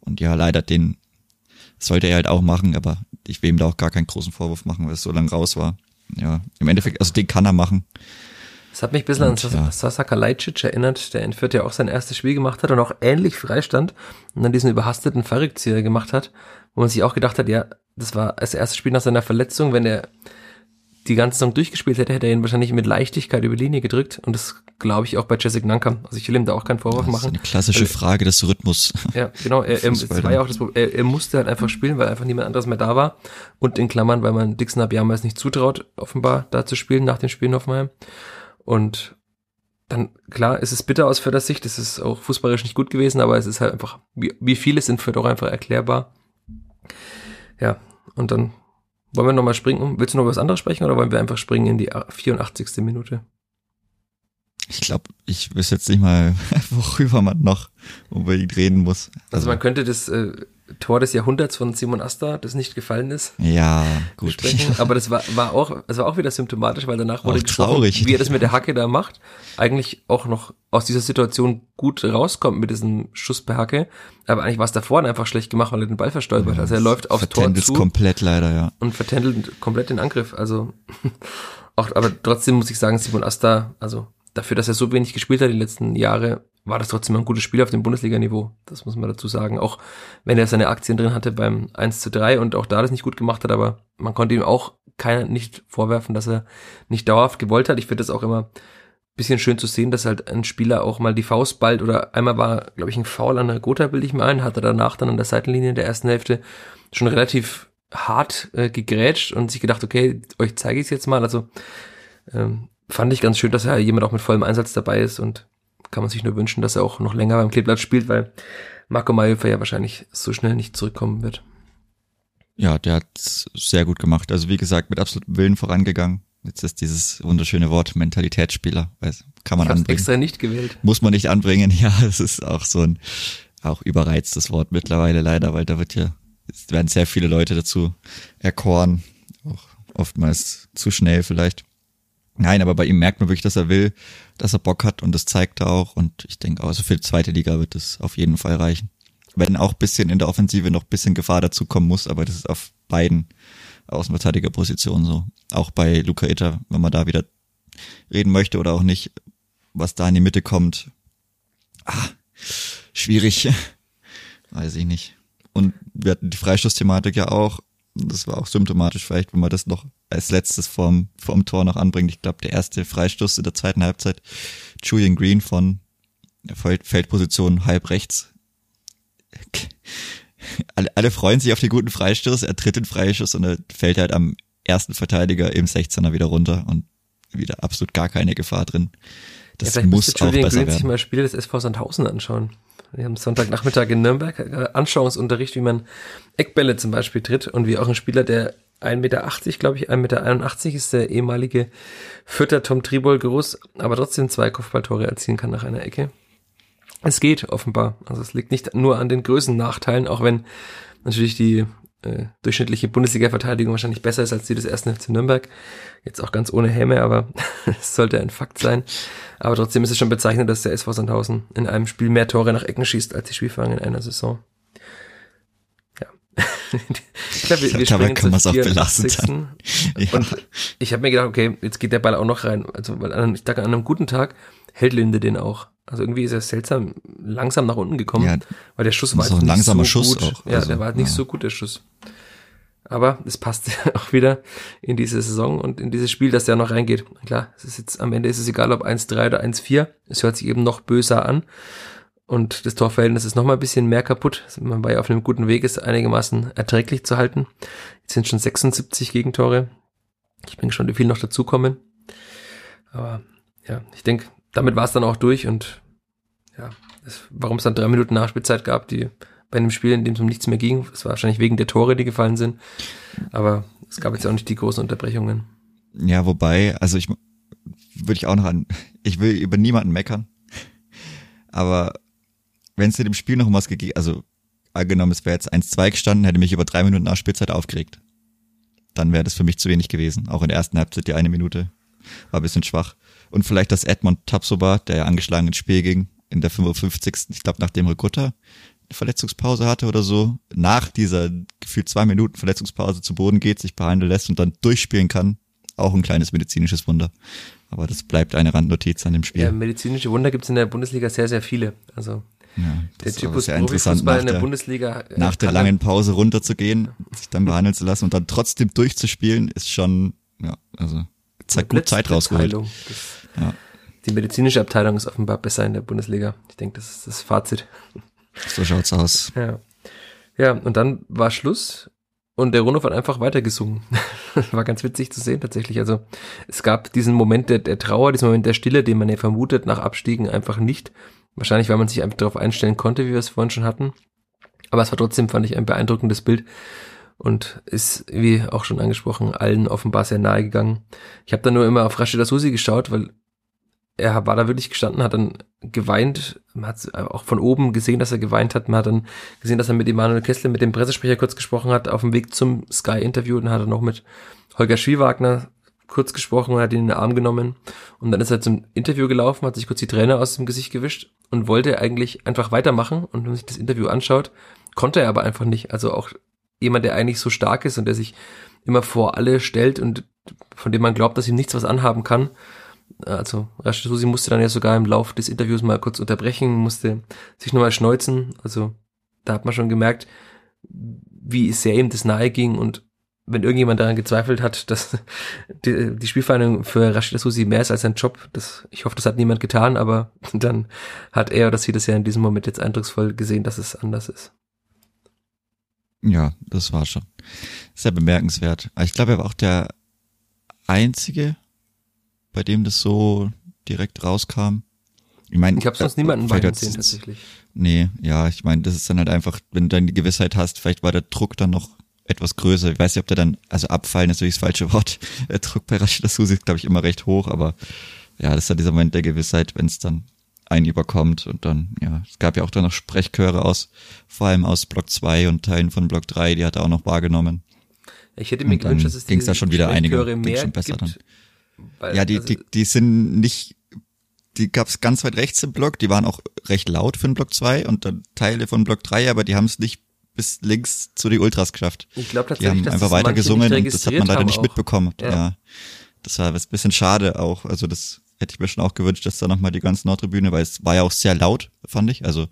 Und ja, leider den sollte er halt auch machen, aber ich will ihm da auch gar keinen großen Vorwurf machen, weil es so lang raus war. Ja, im Endeffekt, also den kann er machen. Das hat mich ein bisschen und, an ja. Sasaka Lajcic erinnert, der in Fürth ja auch sein erstes Spiel gemacht hat und auch ähnlich freistand und dann diesen überhasteten Verrückzieher gemacht hat, wo man sich auch gedacht hat, ja, das war das erste Spiel nach seiner Verletzung, wenn er die ganze Saison durchgespielt hätte, hätte er ihn wahrscheinlich mit Leichtigkeit über die Linie gedrückt und das glaube ich auch bei Jessic Nankam. Also ich will ihm da auch keinen Vorwurf machen. Das ist eine klassische Frage des Rhythmus. Ja, genau. Er, er, war ja auch das Problem. Er, er, musste halt einfach spielen, weil einfach niemand anderes mehr da war und in Klammern, weil man Dixon Abiyama es nicht zutraut, offenbar da zu spielen nach dem Spiel in Hoffenheim. Und dann, klar, es ist bitter aus Förders Sicht, es ist auch fußballisch nicht gut gewesen, aber es ist halt einfach, wie, wie vieles in Fürth auch einfach erklärbar. Ja, und dann wollen wir nochmal springen. Willst du noch was anderes sprechen oder wollen wir einfach springen in die 84. Minute? Ich glaube, ich wüsste jetzt nicht mal, worüber man noch unbedingt reden muss. Also, also man könnte das äh, Tor des Jahrhunderts von Simon Asta, das nicht gefallen ist. Ja, gut. Sprechen. Aber das war, war auch, das war auch wieder symptomatisch, weil danach wurde traurig. wie er das mit der Hacke da macht, eigentlich auch noch aus dieser Situation gut rauskommt mit diesem Schuss per Hacke. Aber eigentlich war es davor einfach schlecht gemacht, weil er den Ball verstolpert. Also er läuft aufs Tor zu. komplett leider, ja. Und vertändelt komplett den Angriff. Also, auch, aber trotzdem muss ich sagen, Simon Asta, also dafür, dass er so wenig gespielt hat die letzten Jahre, war das trotzdem ein gutes Spiel auf dem Bundesliga-Niveau. Das muss man dazu sagen. Auch wenn er seine Aktien drin hatte beim 1 zu 3 und auch da das nicht gut gemacht hat, aber man konnte ihm auch keiner nicht vorwerfen, dass er nicht dauerhaft gewollt hat. Ich finde das auch immer bisschen schön zu sehen, dass halt ein Spieler auch mal die Faust ballt oder einmal war, glaube ich, ein Foul an der Gotha, bilde ich mir ein, hat er danach dann an der Seitenlinie in der ersten Hälfte schon relativ hart äh, gegrätscht und sich gedacht, okay, euch zeige ich es jetzt mal. Also ähm, fand ich ganz schön, dass ja jemand auch mit vollem Einsatz dabei ist und kann man sich nur wünschen, dass er auch noch länger beim Kleeblatt spielt, weil Marco Mayhofer ja wahrscheinlich so schnell nicht zurückkommen wird. Ja, der hat sehr gut gemacht. Also wie gesagt, mit absolutem Willen vorangegangen. Jetzt ist dieses wunderschöne Wort Mentalitätsspieler, also kann man ich anbringen. extra nicht gewählt. Muss man nicht anbringen. Ja, es ist auch so ein auch überreiztes Wort mittlerweile leider, weil da wird ja es werden sehr viele Leute dazu erkoren, auch oftmals zu schnell vielleicht. Nein, aber bei ihm merkt man wirklich, dass er will, dass er Bock hat und das zeigt er auch. Und ich denke, also für die zweite Liga wird es auf jeden Fall reichen. Wenn auch bisschen in der Offensive noch bisschen Gefahr dazu kommen muss, aber das ist auf beiden Außenverteidigerpositionen so. Auch bei Luca Itter, wenn man da wieder reden möchte oder auch nicht, was da in die Mitte kommt. Ah, schwierig. Weiß ich nicht. Und wir hatten die Freistoßthematik ja auch. Das war auch symptomatisch vielleicht, wenn man das noch als letztes vorm, vorm Tor noch anbringt. Ich glaube, der erste Freistoß in der zweiten Halbzeit, Julian Green von Feldposition halb rechts. Alle, alle freuen sich auf die guten Freistoß, er tritt den Freischuss und er fällt halt am ersten Verteidiger im 16er wieder runter und wieder absolut gar keine Gefahr drin. Das ja, muss auch besser werden. sich mal Spiele des SV Sandhausen anschauen. Wir haben Sonntagnachmittag in Nürnberg äh, Anschauungsunterricht, wie man Eckbälle zum Beispiel tritt und wie auch ein Spieler, der 1,80 Meter, glaube ich, 1,81 Meter ist der ehemalige Vierter Tom Tribol groß, aber trotzdem zwei Kopfballtore erzielen kann nach einer Ecke. Es geht offenbar. Also es liegt nicht nur an den Größennachteilen, auch wenn natürlich die äh, durchschnittliche Bundesliga-Verteidigung wahrscheinlich besser ist als die des ersten FC Nürnberg. Jetzt auch ganz ohne Häme, aber es sollte ein Fakt sein. Aber trotzdem ist es schon bezeichnend, dass der SV Sandhausen in einem Spiel mehr Tore nach Ecken schießt als die Spielfang in einer Saison. Ich glaube, wir, wir Dabei kann man es auch belassen. Dann. Ja. Und ich habe mir gedacht, okay, jetzt geht der Ball auch noch rein. Also, weil an, ich dachte, an einem guten Tag hält Linde den auch. Also irgendwie ist er seltsam langsam nach unten gekommen, ja, weil der Schuss war so ein langsamer so Schuss gut. Auch. Ja, also, der war halt nicht ja. so gut, der Schuss. Aber es passt auch wieder in diese Saison und in dieses Spiel, dass der noch reingeht. Klar, es ist jetzt am Ende ist es egal, ob 1-3 oder 1-4. Es hört sich eben noch böser an. Und das Torverhältnis ist noch mal ein bisschen mehr kaputt. Man war ja auf einem guten Weg, es einigermaßen erträglich zu halten. Jetzt sind schon 76 Gegentore. Ich bin gespannt, wie viel noch dazukommen. Aber ja, ich denke, damit war es dann auch durch und ja, warum es dann drei Minuten Nachspielzeit gab, die bei einem Spiel, in dem es um nichts mehr ging, es war wahrscheinlich wegen der Tore, die gefallen sind, aber es gab jetzt auch nicht die großen Unterbrechungen. Ja, wobei, also ich würde ich auch noch an, ich will über niemanden meckern, aber wenn es in dem Spiel noch um was gegeben, also angenommen, es wäre jetzt 1-2 gestanden, hätte mich über drei Minuten nach Spielzeit aufgeregt. Dann wäre das für mich zu wenig gewesen. Auch in der ersten Halbzeit die eine Minute war ein bisschen schwach. Und vielleicht das Edmond Tapsoba, der ja angeschlagen ins Spiel ging, in der 55. Ich glaube, nachdem Ricotta eine Verletzungspause hatte oder so, nach dieser gefühlt zwei Minuten Verletzungspause zu Boden geht, sich behandeln lässt und dann durchspielen kann. Auch ein kleines medizinisches Wunder. Aber das bleibt eine Randnotiz an dem Spiel. Ja, medizinische Wunder gibt es in der Bundesliga sehr, sehr viele. Also ja, der Typus sehr interessant, nach in der, der Bundesliga. Äh, nach der langen Pause runterzugehen, sich dann behandeln zu lassen und dann trotzdem durchzuspielen, ist schon, ja, also zeigt gut Zeit rausgeholt. Ja. Die medizinische Abteilung ist offenbar besser in der Bundesliga. Ich denke, das ist das Fazit. So schaut's aus. Ja. Ja, und dann war Schluss und der Rundhof hat einfach weitergesungen. war ganz witzig zu sehen tatsächlich. Also es gab diesen Moment der, der Trauer, diesen Moment der Stille, den man ja vermutet nach Abstiegen einfach nicht. Wahrscheinlich, weil man sich einfach darauf einstellen konnte, wie wir es vorhin schon hatten. Aber es war trotzdem, fand ich, ein beeindruckendes Bild und ist, wie auch schon angesprochen, allen offenbar sehr nahe gegangen. Ich habe da nur immer auf Rashida Susi geschaut, weil er war da wirklich gestanden, hat dann geweint, man hat auch von oben gesehen, dass er geweint hat, man hat dann gesehen, dass er mit Emanuel Kessler, mit dem Pressesprecher kurz gesprochen hat, auf dem Weg zum Sky-Interview, dann hat er noch mit Holger Schwiewagner kurz gesprochen und hat ihn in den Arm genommen und dann ist er zum Interview gelaufen, hat sich kurz die Träne aus dem Gesicht gewischt und wollte eigentlich einfach weitermachen und wenn man sich das Interview anschaut, konnte er aber einfach nicht, also auch jemand, der eigentlich so stark ist und der sich immer vor alle stellt und von dem man glaubt, dass ihm nichts was anhaben kann, also Rashid Susi musste dann ja sogar im Lauf des Interviews mal kurz unterbrechen, musste sich nochmal schneuzen. Also da hat man schon gemerkt, wie sehr ihm das nahe ging und wenn irgendjemand daran gezweifelt hat, dass die, die Spielvereinigung für Rashid Susi mehr ist als sein Job, das, ich hoffe, das hat niemand getan, aber dann hat er oder sie das ja in diesem Moment jetzt eindrucksvoll gesehen, dass es anders ist. Ja, das war schon sehr bemerkenswert. Ich glaube, er war auch der einzige bei dem das so direkt rauskam. Ich meine, ich habe sonst äh, niemanden weinen sehen tatsächlich. Nee, ja, ich meine, das ist dann halt einfach, wenn du dann die Gewissheit hast, vielleicht war der Druck dann noch etwas größer. Ich weiß nicht, ob der dann, also abfallen ist natürlich das falsche Wort. Der Druck bei Rashida Susi ist, glaube ich, immer recht hoch, aber ja, das ist dann dieser Moment der Gewissheit, wenn es dann einen überkommt und dann, ja, es gab ja auch dann noch Sprechchöre aus, vor allem aus Block 2 und Teilen von Block 3, die hat er auch noch wahrgenommen. Ich hätte mir gewünscht, dass es die da schon wieder einige mehr schon besser gibt, dann. Weil, ja, die, also, die, die sind nicht, die gab's ganz weit rechts im Block, die waren auch recht laut für den Block 2 und dann Teile von Block 3, aber die haben es nicht bis links zu den Ultras geschafft. Ich glaube tatsächlich, die haben einfach weiter gesungen und das hat man leider nicht auch. mitbekommen. Ja. ja. Das war ein bisschen schade auch. Also das hätte ich mir schon auch gewünscht, dass da nochmal die ganze Nordtribüne, weil es war ja auch sehr laut, fand ich. Also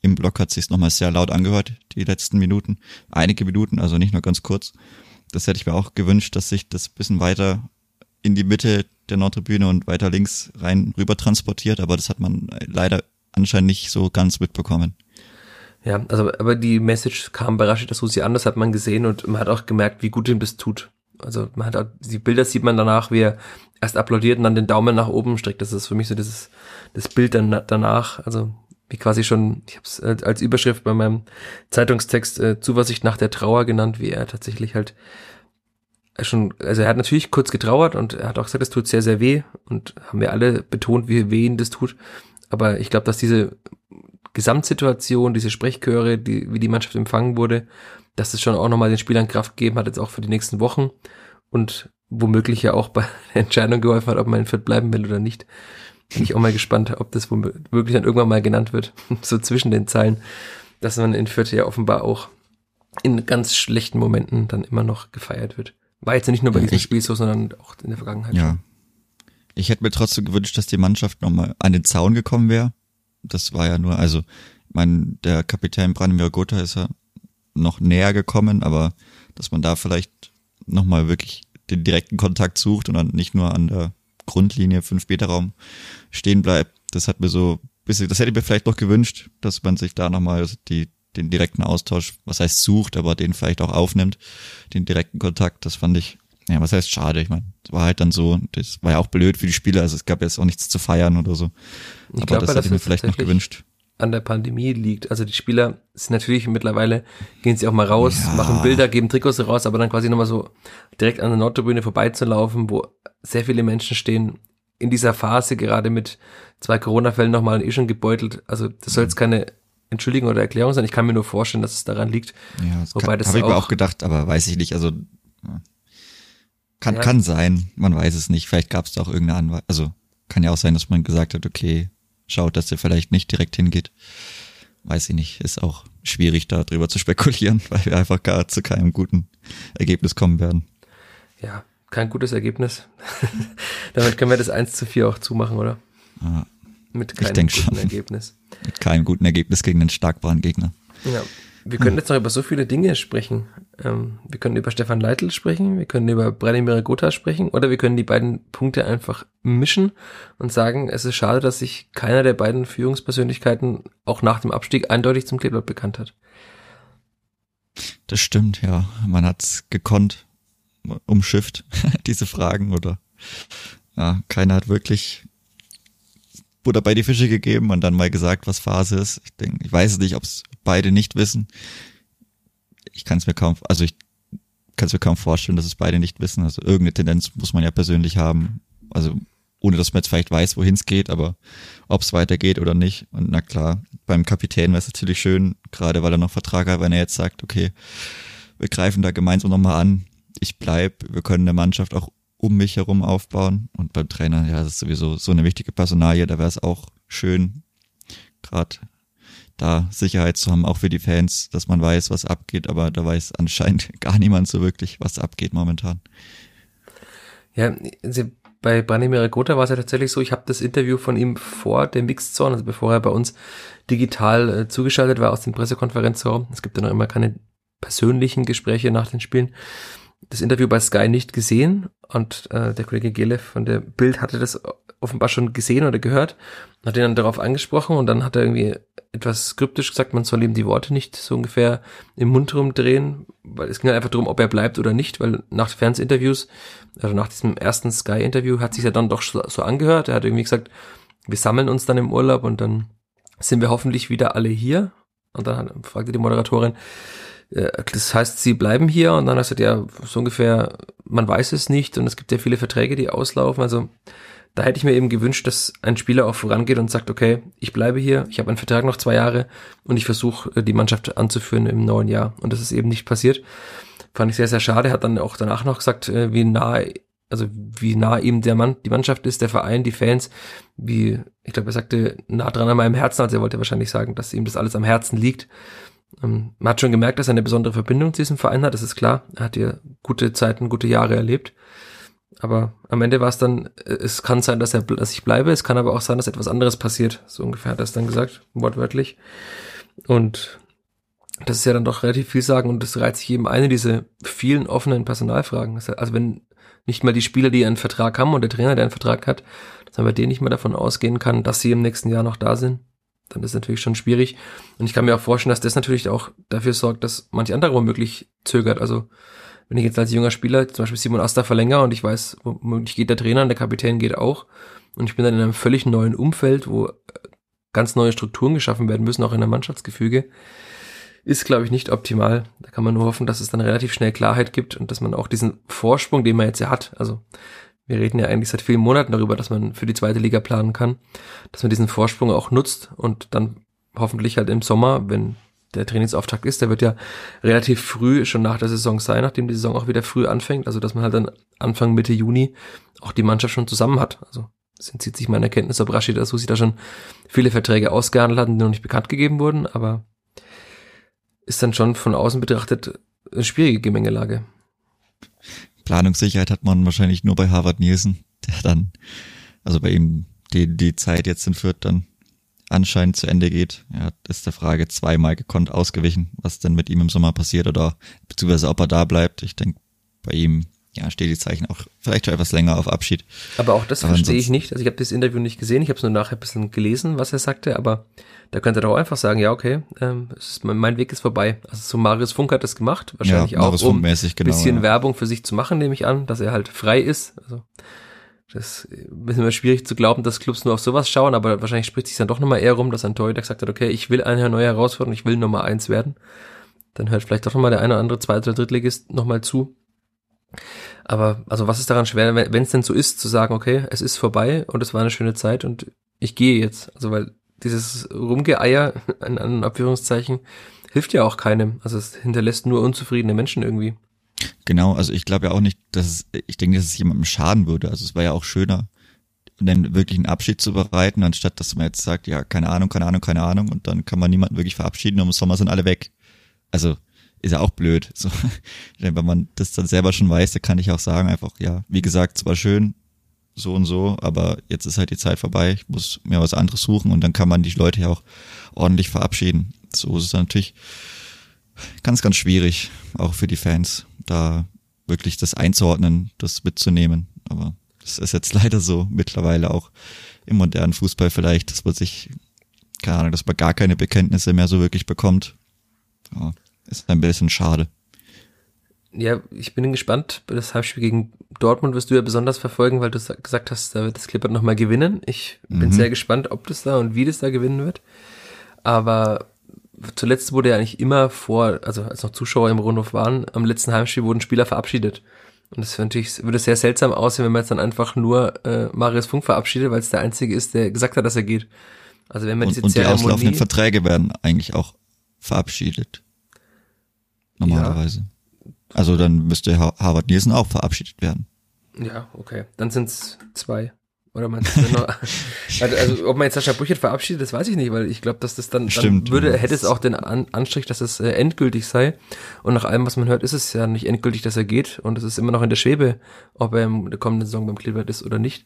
im Block hat sich nochmal sehr laut angehört, die letzten Minuten. Einige Minuten, also nicht nur ganz kurz. Das hätte ich mir auch gewünscht, dass sich das bisschen weiter in die Mitte der Nordtribüne und weiter links rein rüber transportiert, aber das hat man leider anscheinend nicht so ganz mitbekommen. Ja, also aber die Message kam bei Rashid Susi an, das hat man gesehen und man hat auch gemerkt, wie gut ihm das tut. Also man hat auch, die Bilder sieht man danach, wie er erst applaudiert und dann den Daumen nach oben streckt. Das ist für mich so dieses das Bild dann danach. Also wie quasi schon, ich habe es als Überschrift bei meinem Zeitungstext äh, Zuversicht nach der Trauer genannt, wie er tatsächlich halt schon, also er hat natürlich kurz getrauert und er hat auch gesagt, es tut sehr, sehr weh und haben wir alle betont, wie weh ihn das tut. Aber ich glaube, dass diese Gesamtsituation, diese Sprechchöre, die, wie die Mannschaft empfangen wurde, dass es schon auch nochmal den Spielern Kraft gegeben hat, jetzt auch für die nächsten Wochen und womöglich ja auch bei der Entscheidung geholfen hat, ob man in Fürth bleiben will oder nicht. Bin ich auch mal gespannt, ob das womöglich dann irgendwann mal genannt wird, so zwischen den Zeilen, dass man in Fürth ja offenbar auch in ganz schlechten Momenten dann immer noch gefeiert wird. War jetzt nicht nur bei diesem ich, Spiel so, sondern auch in der Vergangenheit. Ja. Schon. Ich hätte mir trotzdem gewünscht, dass die Mannschaft nochmal an den Zaun gekommen wäre. Das war ja nur, also, mein, der Kapitän Branimir Gotha ist ja noch näher gekommen, aber dass man da vielleicht nochmal wirklich den direkten Kontakt sucht und dann nicht nur an der Grundlinie fünf Meter Raum stehen bleibt. Das hat mir so bisschen, das hätte ich mir vielleicht noch gewünscht, dass man sich da nochmal die, den direkten Austausch, was heißt sucht, aber den vielleicht auch aufnimmt, den direkten Kontakt. Das fand ich, ja, was heißt schade. Ich meine, es war halt dann so, das war ja auch blöd für die Spieler, also es gab jetzt auch nichts zu feiern oder so. Ich aber glaub, das hätte ich mir vielleicht noch gewünscht an der Pandemie liegt. Also die Spieler sind natürlich mittlerweile, gehen sie auch mal raus, ja. machen Bilder, geben Trikots raus, aber dann quasi nochmal so direkt an der Nordtribüne vorbeizulaufen, wo sehr viele Menschen stehen, in dieser Phase gerade mit zwei Corona-Fällen nochmal eh schon gebeutelt. Also das soll jetzt keine Entschuldigung oder Erklärung sein. Ich kann mir nur vorstellen, dass es daran liegt. Ja, das Wobei das habe ich mir auch gedacht, aber weiß ich nicht. Also kann, ja. kann sein, man weiß es nicht. Vielleicht gab es da auch irgendeine Anweisung. Also kann ja auch sein, dass man gesagt hat, okay, schaut, dass er vielleicht nicht direkt hingeht. Weiß ich nicht, ist auch schwierig da drüber zu spekulieren, weil wir einfach gar zu keinem guten Ergebnis kommen werden. Ja, kein gutes Ergebnis. Damit können wir das 1 zu 4 auch zumachen, oder? Ja, Mit keinem guten schon. Ergebnis. Mit keinem guten Ergebnis gegen einen starkbaren Gegner. Ja. Wir können jetzt noch über so viele Dinge sprechen. Ähm, wir können über Stefan Leitl sprechen, wir können über Branimir Gotha sprechen oder wir können die beiden Punkte einfach mischen und sagen, es ist schade, dass sich keiner der beiden Führungspersönlichkeiten auch nach dem Abstieg eindeutig zum Kleeblatt bekannt hat. Das stimmt, ja. Man hat's gekonnt, umschifft, diese Fragen oder ja, keiner hat wirklich Butter bei die Fische gegeben und dann mal gesagt, was Phase ist. Ich denke, ich weiß nicht, ob es beide nicht wissen. Ich kann es mir kaum, also ich kann es mir kaum vorstellen, dass es beide nicht wissen. Also irgendeine Tendenz muss man ja persönlich haben. Also ohne dass man jetzt vielleicht weiß, wohin es geht, aber ob es weitergeht oder nicht. Und na klar, beim Kapitän wäre es natürlich schön, gerade weil er noch Vertrag hat, wenn er jetzt sagt, okay, wir greifen da gemeinsam nochmal an, ich bleib, wir können der Mannschaft auch um mich herum aufbauen. Und beim Trainer, ja, das ist sowieso so eine wichtige Personalie, da wäre es auch schön, gerade da Sicherheit zu haben, auch für die Fans, dass man weiß, was abgeht, aber da weiß anscheinend gar niemand so wirklich, was abgeht momentan. Ja, bei Branimir Gotha war es ja tatsächlich so, ich habe das Interview von ihm vor dem Mixzone, also bevor er bei uns digital äh, zugeschaltet war aus dem Pressekonferenzraum. Es gibt ja noch immer keine persönlichen Gespräche nach den Spielen das Interview bei Sky nicht gesehen und äh, der Kollege Gelev von der Bild hatte das offenbar schon gesehen oder gehört, hat ihn dann darauf angesprochen und dann hat er irgendwie etwas kryptisch gesagt, man soll ihm die Worte nicht so ungefähr im Mund rumdrehen, weil es ging halt einfach darum, ob er bleibt oder nicht, weil nach Fernsehinterviews, also nach diesem ersten Sky-Interview hat sich ja dann doch so, so angehört. Er hat irgendwie gesagt, wir sammeln uns dann im Urlaub und dann sind wir hoffentlich wieder alle hier. Und dann fragte die Moderatorin, das heißt, sie bleiben hier und dann hast du ja so ungefähr, man weiß es nicht und es gibt ja viele Verträge, die auslaufen. Also da hätte ich mir eben gewünscht, dass ein Spieler auch vorangeht und sagt, okay, ich bleibe hier, ich habe einen Vertrag noch zwei Jahre und ich versuche äh, die Mannschaft anzuführen im neuen Jahr. Und das ist eben nicht passiert. Fand ich sehr, sehr schade. Hat dann auch danach noch gesagt, äh, wie nah, also wie nah ihm der Mann, die Mannschaft ist, der Verein, die Fans, wie, ich glaube, er sagte, nah dran an meinem Herzen, also er wollte wahrscheinlich sagen, dass ihm das alles am Herzen liegt. Ähm, man hat schon gemerkt, dass er eine besondere Verbindung zu diesem Verein hat, das ist klar. Er hat hier gute Zeiten, gute Jahre erlebt. Aber am Ende war es dann, äh, es kann sein, dass er, dass ich bleibe, es kann aber auch sein, dass etwas anderes passiert. So ungefähr hat er es dann gesagt, wortwörtlich. Und das ist ja dann doch relativ viel sagen und das reizt sich eben eine diese vielen offenen Personalfragen. Also wenn nicht mal die Spieler, die einen Vertrag haben und der Trainer, der einen Vertrag hat, dass man bei denen nicht mehr davon ausgehen kann, dass sie im nächsten Jahr noch da sind, dann ist natürlich schon schwierig. Und ich kann mir auch vorstellen, dass das natürlich auch dafür sorgt, dass manch andere womöglich zögert. Also wenn ich jetzt als junger Spieler zum Beispiel Simon Asta verlängere und ich weiß, womöglich geht der Trainer und der Kapitän geht auch und ich bin dann in einem völlig neuen Umfeld, wo äh, ganz neue Strukturen geschaffen werden müssen, auch in der Mannschaftsgefüge, ist, glaube ich, nicht optimal. Da kann man nur hoffen, dass es dann relativ schnell Klarheit gibt und dass man auch diesen Vorsprung, den man jetzt ja hat, also wir reden ja eigentlich seit vielen Monaten darüber, dass man für die zweite Liga planen kann, dass man diesen Vorsprung auch nutzt und dann hoffentlich halt im Sommer, wenn der Trainingsauftakt ist, der wird ja relativ früh schon nach der Saison sein, nachdem die Saison auch wieder früh anfängt, also dass man halt dann Anfang Mitte Juni auch die Mannschaft schon zusammen hat. Also es entzieht sich meiner Kenntnis, ob Rashid Asusi da schon viele Verträge ausgehandelt hat, die noch nicht bekannt gegeben wurden, aber ist dann schon von außen betrachtet eine schwierige Gemengelage. Planungssicherheit hat man wahrscheinlich nur bei Harvard Nielsen, der dann, also bei ihm die, die Zeit jetzt in Fürth dann anscheinend zu Ende geht. Er hat ist der Frage zweimal gekonnt ausgewichen, was denn mit ihm im Sommer passiert oder beziehungsweise ob er da bleibt. Ich denke, bei ihm ja, steht die Zeichen auch vielleicht schon etwas länger auf Abschied. Aber auch das aber verstehe ich nicht. Also ich habe das Interview nicht gesehen, ich habe es nur nachher ein bisschen gelesen, was er sagte, aber da könnte er doch einfach sagen, ja, okay, ähm, ist, mein Weg ist vorbei. Also so Marius Funk hat das gemacht, wahrscheinlich ja, auch, um ein genau, bisschen ja. Werbung für sich zu machen, nehme ich an, dass er halt frei ist. Also das ist ein bisschen schwierig zu glauben, dass Clubs nur auf sowas schauen, aber wahrscheinlich spricht sich dann doch nochmal eher rum, dass ein Torhüter gesagt hat, okay, ich will eine neue Herausforderung, ich will Nummer eins werden. Dann hört vielleicht doch nochmal der eine oder andere Zweite oder Drittligist nochmal zu. Aber also was ist daran schwer, wenn es denn so ist, zu sagen, okay, es ist vorbei und es war eine schöne Zeit und ich gehe jetzt. Also weil dieses Rumgeeier, in, in Abführungszeichen, hilft ja auch keinem. Also es hinterlässt nur unzufriedene Menschen irgendwie. Genau, also ich glaube ja auch nicht, dass es, ich denke, dass es jemandem schaden würde. Also es war ja auch schöner, einen Abschied zu bereiten, anstatt dass man jetzt sagt, ja, keine Ahnung, keine Ahnung, keine Ahnung, und dann kann man niemanden wirklich verabschieden und im Sommer sind alle weg. Also ist ja auch blöd. So, wenn man das dann selber schon weiß, dann kann ich auch sagen, einfach, ja, wie gesagt, zwar schön, so und so, aber jetzt ist halt die Zeit vorbei, ich muss mir was anderes suchen und dann kann man die Leute ja auch ordentlich verabschieden. So ist es natürlich ganz, ganz schwierig, auch für die Fans, da wirklich das einzuordnen, das mitzunehmen. Aber das ist jetzt leider so mittlerweile auch im modernen Fußball vielleicht, dass man sich, keine Ahnung, dass man gar keine Bekenntnisse mehr so wirklich bekommt. Ja, ist ein bisschen schade. Ja, ich bin gespannt. Das Halbspiel gegen Dortmund wirst du ja besonders verfolgen, weil du gesagt hast, da wird das Clippert nochmal gewinnen. Ich bin mhm. sehr gespannt, ob das da und wie das da gewinnen wird. Aber zuletzt wurde ja eigentlich immer vor, also als noch Zuschauer im Rundhof waren, am letzten Heimspiel wurden Spieler verabschiedet. Und das natürlich, würde sehr seltsam aussehen, wenn man jetzt dann einfach nur äh, Marius Funk verabschiedet, weil es der Einzige ist, der gesagt hat, dass er geht. Also wenn man und, diese und die auslaufenden Verträge werden eigentlich auch verabschiedet. Normalerweise. Ja. Also dann müsste Harvard Nielsen auch verabschiedet werden. Ja, okay. Dann sind es zwei. Oder noch, also, also, ob man jetzt Sascha Brüchert verabschiedet, das weiß ich nicht, weil ich glaube, dass das dann, Stimmt, dann würde, hätte es auch den An Anstrich, dass es äh, endgültig sei. Und nach allem, was man hört, ist es ja nicht endgültig, dass er geht. Und es ist immer noch in der Schwebe, ob er in der kommenden Saison beim Cleveland ist oder nicht.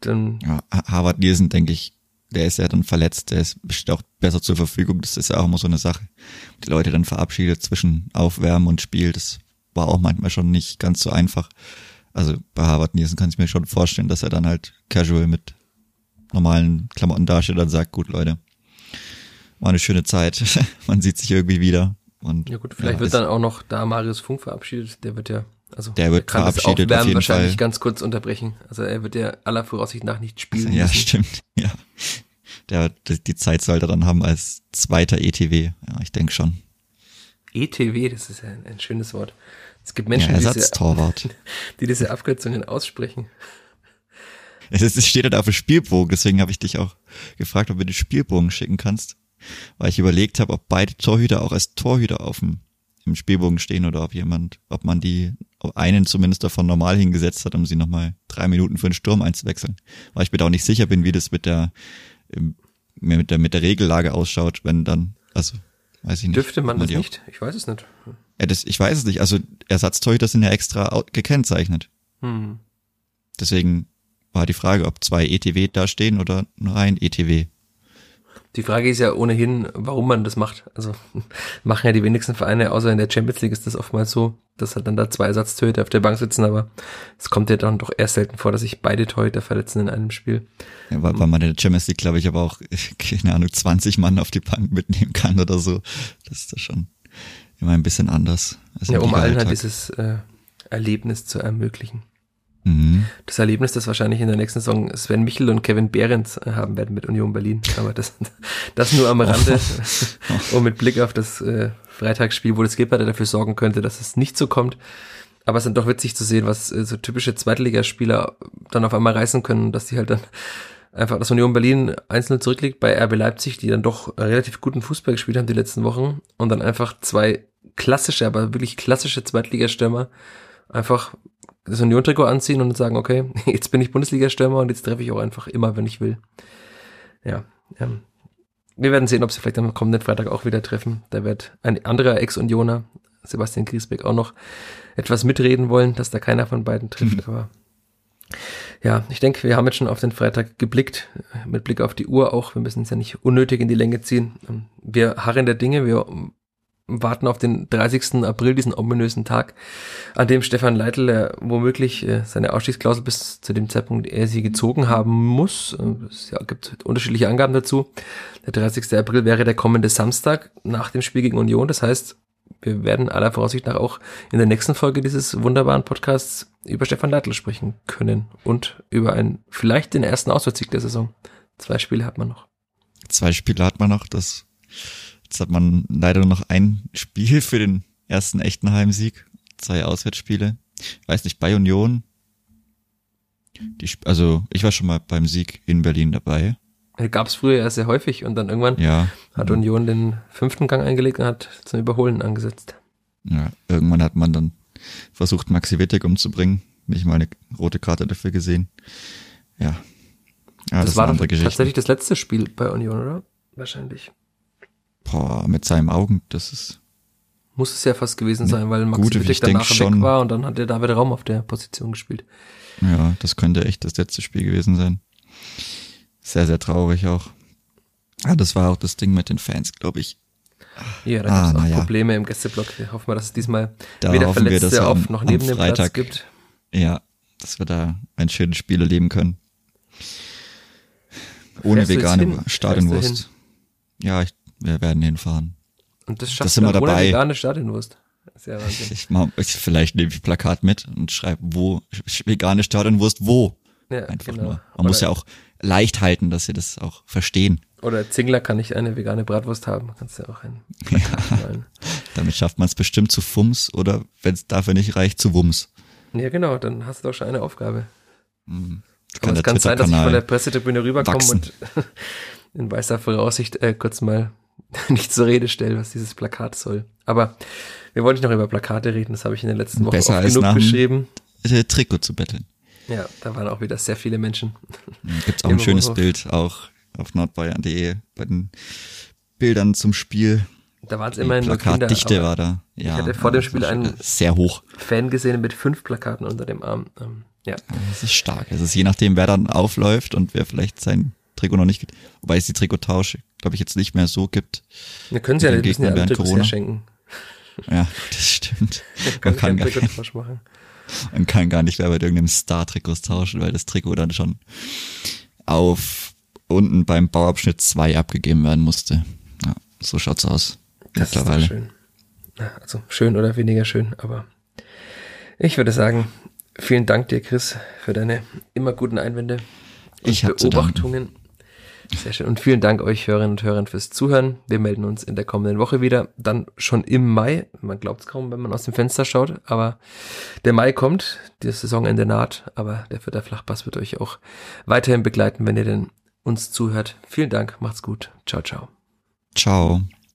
Dann ja, Harvard Nielsen, denke ich, der ist ja dann verletzt, der ist auch besser zur Verfügung. Das ist ja auch immer so eine Sache. Die Leute dann verabschiedet zwischen Aufwärmen und Spiel, das war auch manchmal schon nicht ganz so einfach also bei Harvard Nielsen kann ich mir schon vorstellen, dass er dann halt casual mit normalen Klamotten dasteht und sagt, gut Leute, war eine schöne Zeit, man sieht sich irgendwie wieder. Und, ja gut, vielleicht ja, wird dann auch noch da Marius Funk verabschiedet, der wird ja, also der wird kann verabschiedet das auf jeden wahrscheinlich Fall. ganz kurz unterbrechen. Also er wird ja aller Voraussicht nach nicht spielen. Ja, müssen. stimmt, ja. Der, die Zeit sollte er dann haben als zweiter ETW, ja, ich denke schon. ETW, das ist ja ein, ein schönes Wort. Es gibt Menschen, ja, die, diese, die diese Abkürzungen aussprechen. Es steht halt auf dem Spielbogen, deswegen habe ich dich auch gefragt, ob du den Spielbogen schicken kannst, weil ich überlegt habe, ob beide Torhüter auch als Torhüter auf dem im Spielbogen stehen oder ob jemand, ob man die, ob einen zumindest davon normal hingesetzt hat, um sie nochmal drei Minuten für den Sturm einzuwechseln. Weil ich mir da auch nicht sicher bin, wie das mit der, mit der, mit der Regellage ausschaut, wenn dann, also, weiß ich nicht. Dürfte man das nicht? Ich weiß es nicht. Ja, das, ich weiß es nicht. Also Ersatztorhüter sind ja extra gekennzeichnet. Hm. Deswegen war die Frage, ob zwei ETW da stehen oder nur ein ETW. Die Frage ist ja ohnehin, warum man das macht. Also machen ja die wenigsten Vereine, außer in der Champions League ist das oftmals so, dass halt dann da zwei Ersatztorhüter auf der Bank sitzen, aber es kommt ja dann doch eher selten vor, dass sich beide Torhüter verletzen in einem Spiel. Ja, weil, weil man in der Champions League, glaube ich, aber auch, keine Ahnung, 20 Mann auf die Bank mitnehmen kann oder so. Das ist das schon immer ein bisschen anders. ja, um allen halt dieses äh, Erlebnis zu ermöglichen. Mhm. Das Erlebnis, das wahrscheinlich in der nächsten Saison Sven Michel und Kevin Behrens äh, haben werden mit Union Berlin. Aber das, das nur am Rande und mit Blick auf das äh, Freitagsspiel, wo das Skipper dafür sorgen könnte, dass es nicht so kommt. Aber es ist dann doch witzig zu sehen, was äh, so typische Zweitligaspieler dann auf einmal reißen können, dass die halt dann einfach, dass Union Berlin einzeln zurückliegt bei RB Leipzig, die dann doch relativ guten Fußball gespielt haben die letzten Wochen und dann einfach zwei klassische, aber wirklich klassische Zweitligastürmer einfach das Union-Trikot anziehen und sagen, okay, jetzt bin ich Bundesliga-Stürmer und jetzt treffe ich auch einfach immer, wenn ich will. Ja, ähm, wir werden sehen, ob sie vielleicht am kommenden Freitag auch wieder treffen. Da wird ein anderer Ex-Unioner, Sebastian Griesbeck, auch noch etwas mitreden wollen, dass da keiner von beiden trifft. Mhm. Aber ja, ich denke, wir haben jetzt schon auf den Freitag geblickt, mit Blick auf die Uhr auch. Wir müssen es ja nicht unnötig in die Länge ziehen. Wir harren der Dinge, wir warten auf den 30. April, diesen ominösen Tag, an dem Stefan Leitl äh, womöglich äh, seine Ausstiegsklausel bis zu dem Zeitpunkt, er sie gezogen haben muss. Äh, es ja, gibt unterschiedliche Angaben dazu. Der 30. April wäre der kommende Samstag nach dem Spiel gegen Union. Das heißt, wir werden aller Voraussicht nach auch in der nächsten Folge dieses wunderbaren Podcasts über Stefan Leitl sprechen können und über einen, vielleicht den ersten Auswärtssieg der Saison. Zwei Spiele hat man noch. Zwei Spiele hat man noch, das Jetzt hat man leider nur noch ein Spiel für den ersten echten Heimsieg, zwei Auswärtsspiele. Ich weiß nicht, bei Union. Die, also ich war schon mal beim Sieg in Berlin dabei. Gab es früher ja sehr häufig und dann irgendwann ja. hat Union den fünften Gang eingelegt und hat zum Überholen angesetzt. Ja, irgendwann hat man dann versucht, Maxi Wittig umzubringen. Nicht mal eine rote Karte dafür gesehen. Ja. ja das, das war tatsächlich das letzte Spiel bei Union, oder? Wahrscheinlich. Boah, mit seinen Augen, das ist. Muss es ja fast gewesen sein, weil Max Gute, Wittig danach schon, weg war und dann hat er David Raum auf der Position gespielt. Ja, das könnte echt das letzte Spiel gewesen sein. Sehr, sehr traurig auch. Ja, das war auch das Ding mit den Fans, glaube ich. Ja, da ah, gibt es auch ja. Probleme im Gästeblock. Wir hoffen wir, dass es diesmal da weder Verletzte wir, auf noch neben dem Platz gibt. Ja, dass wir da ein schönes Spiel erleben können. Ohne vegane Stadionwurst. Ja, ich wir werden hinfahren. Und das schafft das sind wir dabei. vegane Stadionwurst. Ja ich mach, ich, vielleicht nehme ich Plakat mit und schreibe, wo, vegane Stadionwurst, wo. Ja, Einfach genau. nur. Man Oder muss ja auch leicht halten, dass sie das auch verstehen. Oder Zingler kann nicht eine vegane Bratwurst haben. Kannst du ja auch ein ja. Damit schafft man es bestimmt zu Fums oder wenn es dafür nicht reicht, zu Wums. Ja, genau, dann hast du doch schon eine Aufgabe. Mhm. Aber es kann sein, dass ich von der Pressetribüne rüberkomme und in weißer Voraussicht äh, kurz mal nicht zur Rede stellen, was dieses Plakat soll. Aber wir wollen nicht noch über Plakate reden, das habe ich in den letzten Wochen Besser oft als genug beschrieben. Trikot zu betteln. Ja, da waren auch wieder sehr viele Menschen. Gibt auch ein schönes Hof. Bild, auch auf nordbayern.de bei den Bildern zum Spiel. Da waren es immerhin nur Kinder. Dichte war da. Ja, ich hatte vor dem Spiel einen sehr hoch. Fan gesehen mit fünf Plakaten unter dem Arm. Ähm, ja. Das ist stark. Es ist je nachdem, wer dann aufläuft und wer vielleicht sein Trikot noch nicht gibt. Wobei es die Trikottausch, glaube ich, jetzt nicht mehr so gibt. Wir können sie ja, nicht ja während Corona. schenken. Ja, das stimmt. Man kann, gar nicht, machen. man kann gar nicht mehr bei irgendeinem Star-Trikots tauschen, weil das Trikot dann schon auf unten beim Bauabschnitt 2 abgegeben werden musste. Ja, so schaut's aus. Das mittlerweile. ist schön. Also schön oder weniger schön, aber ich würde sagen, vielen Dank dir, Chris, für deine immer guten Einwände und ich Beobachtungen. Sehr schön. Und vielen Dank euch Hörerinnen und Hörern fürs Zuhören. Wir melden uns in der kommenden Woche wieder. Dann schon im Mai. Man glaubt es kaum, wenn man aus dem Fenster schaut. Aber der Mai kommt. Das Saisonende naht. Aber der Vierter Flachpass wird euch auch weiterhin begleiten, wenn ihr denn uns zuhört. Vielen Dank. Macht's gut. Ciao, ciao. Ciao.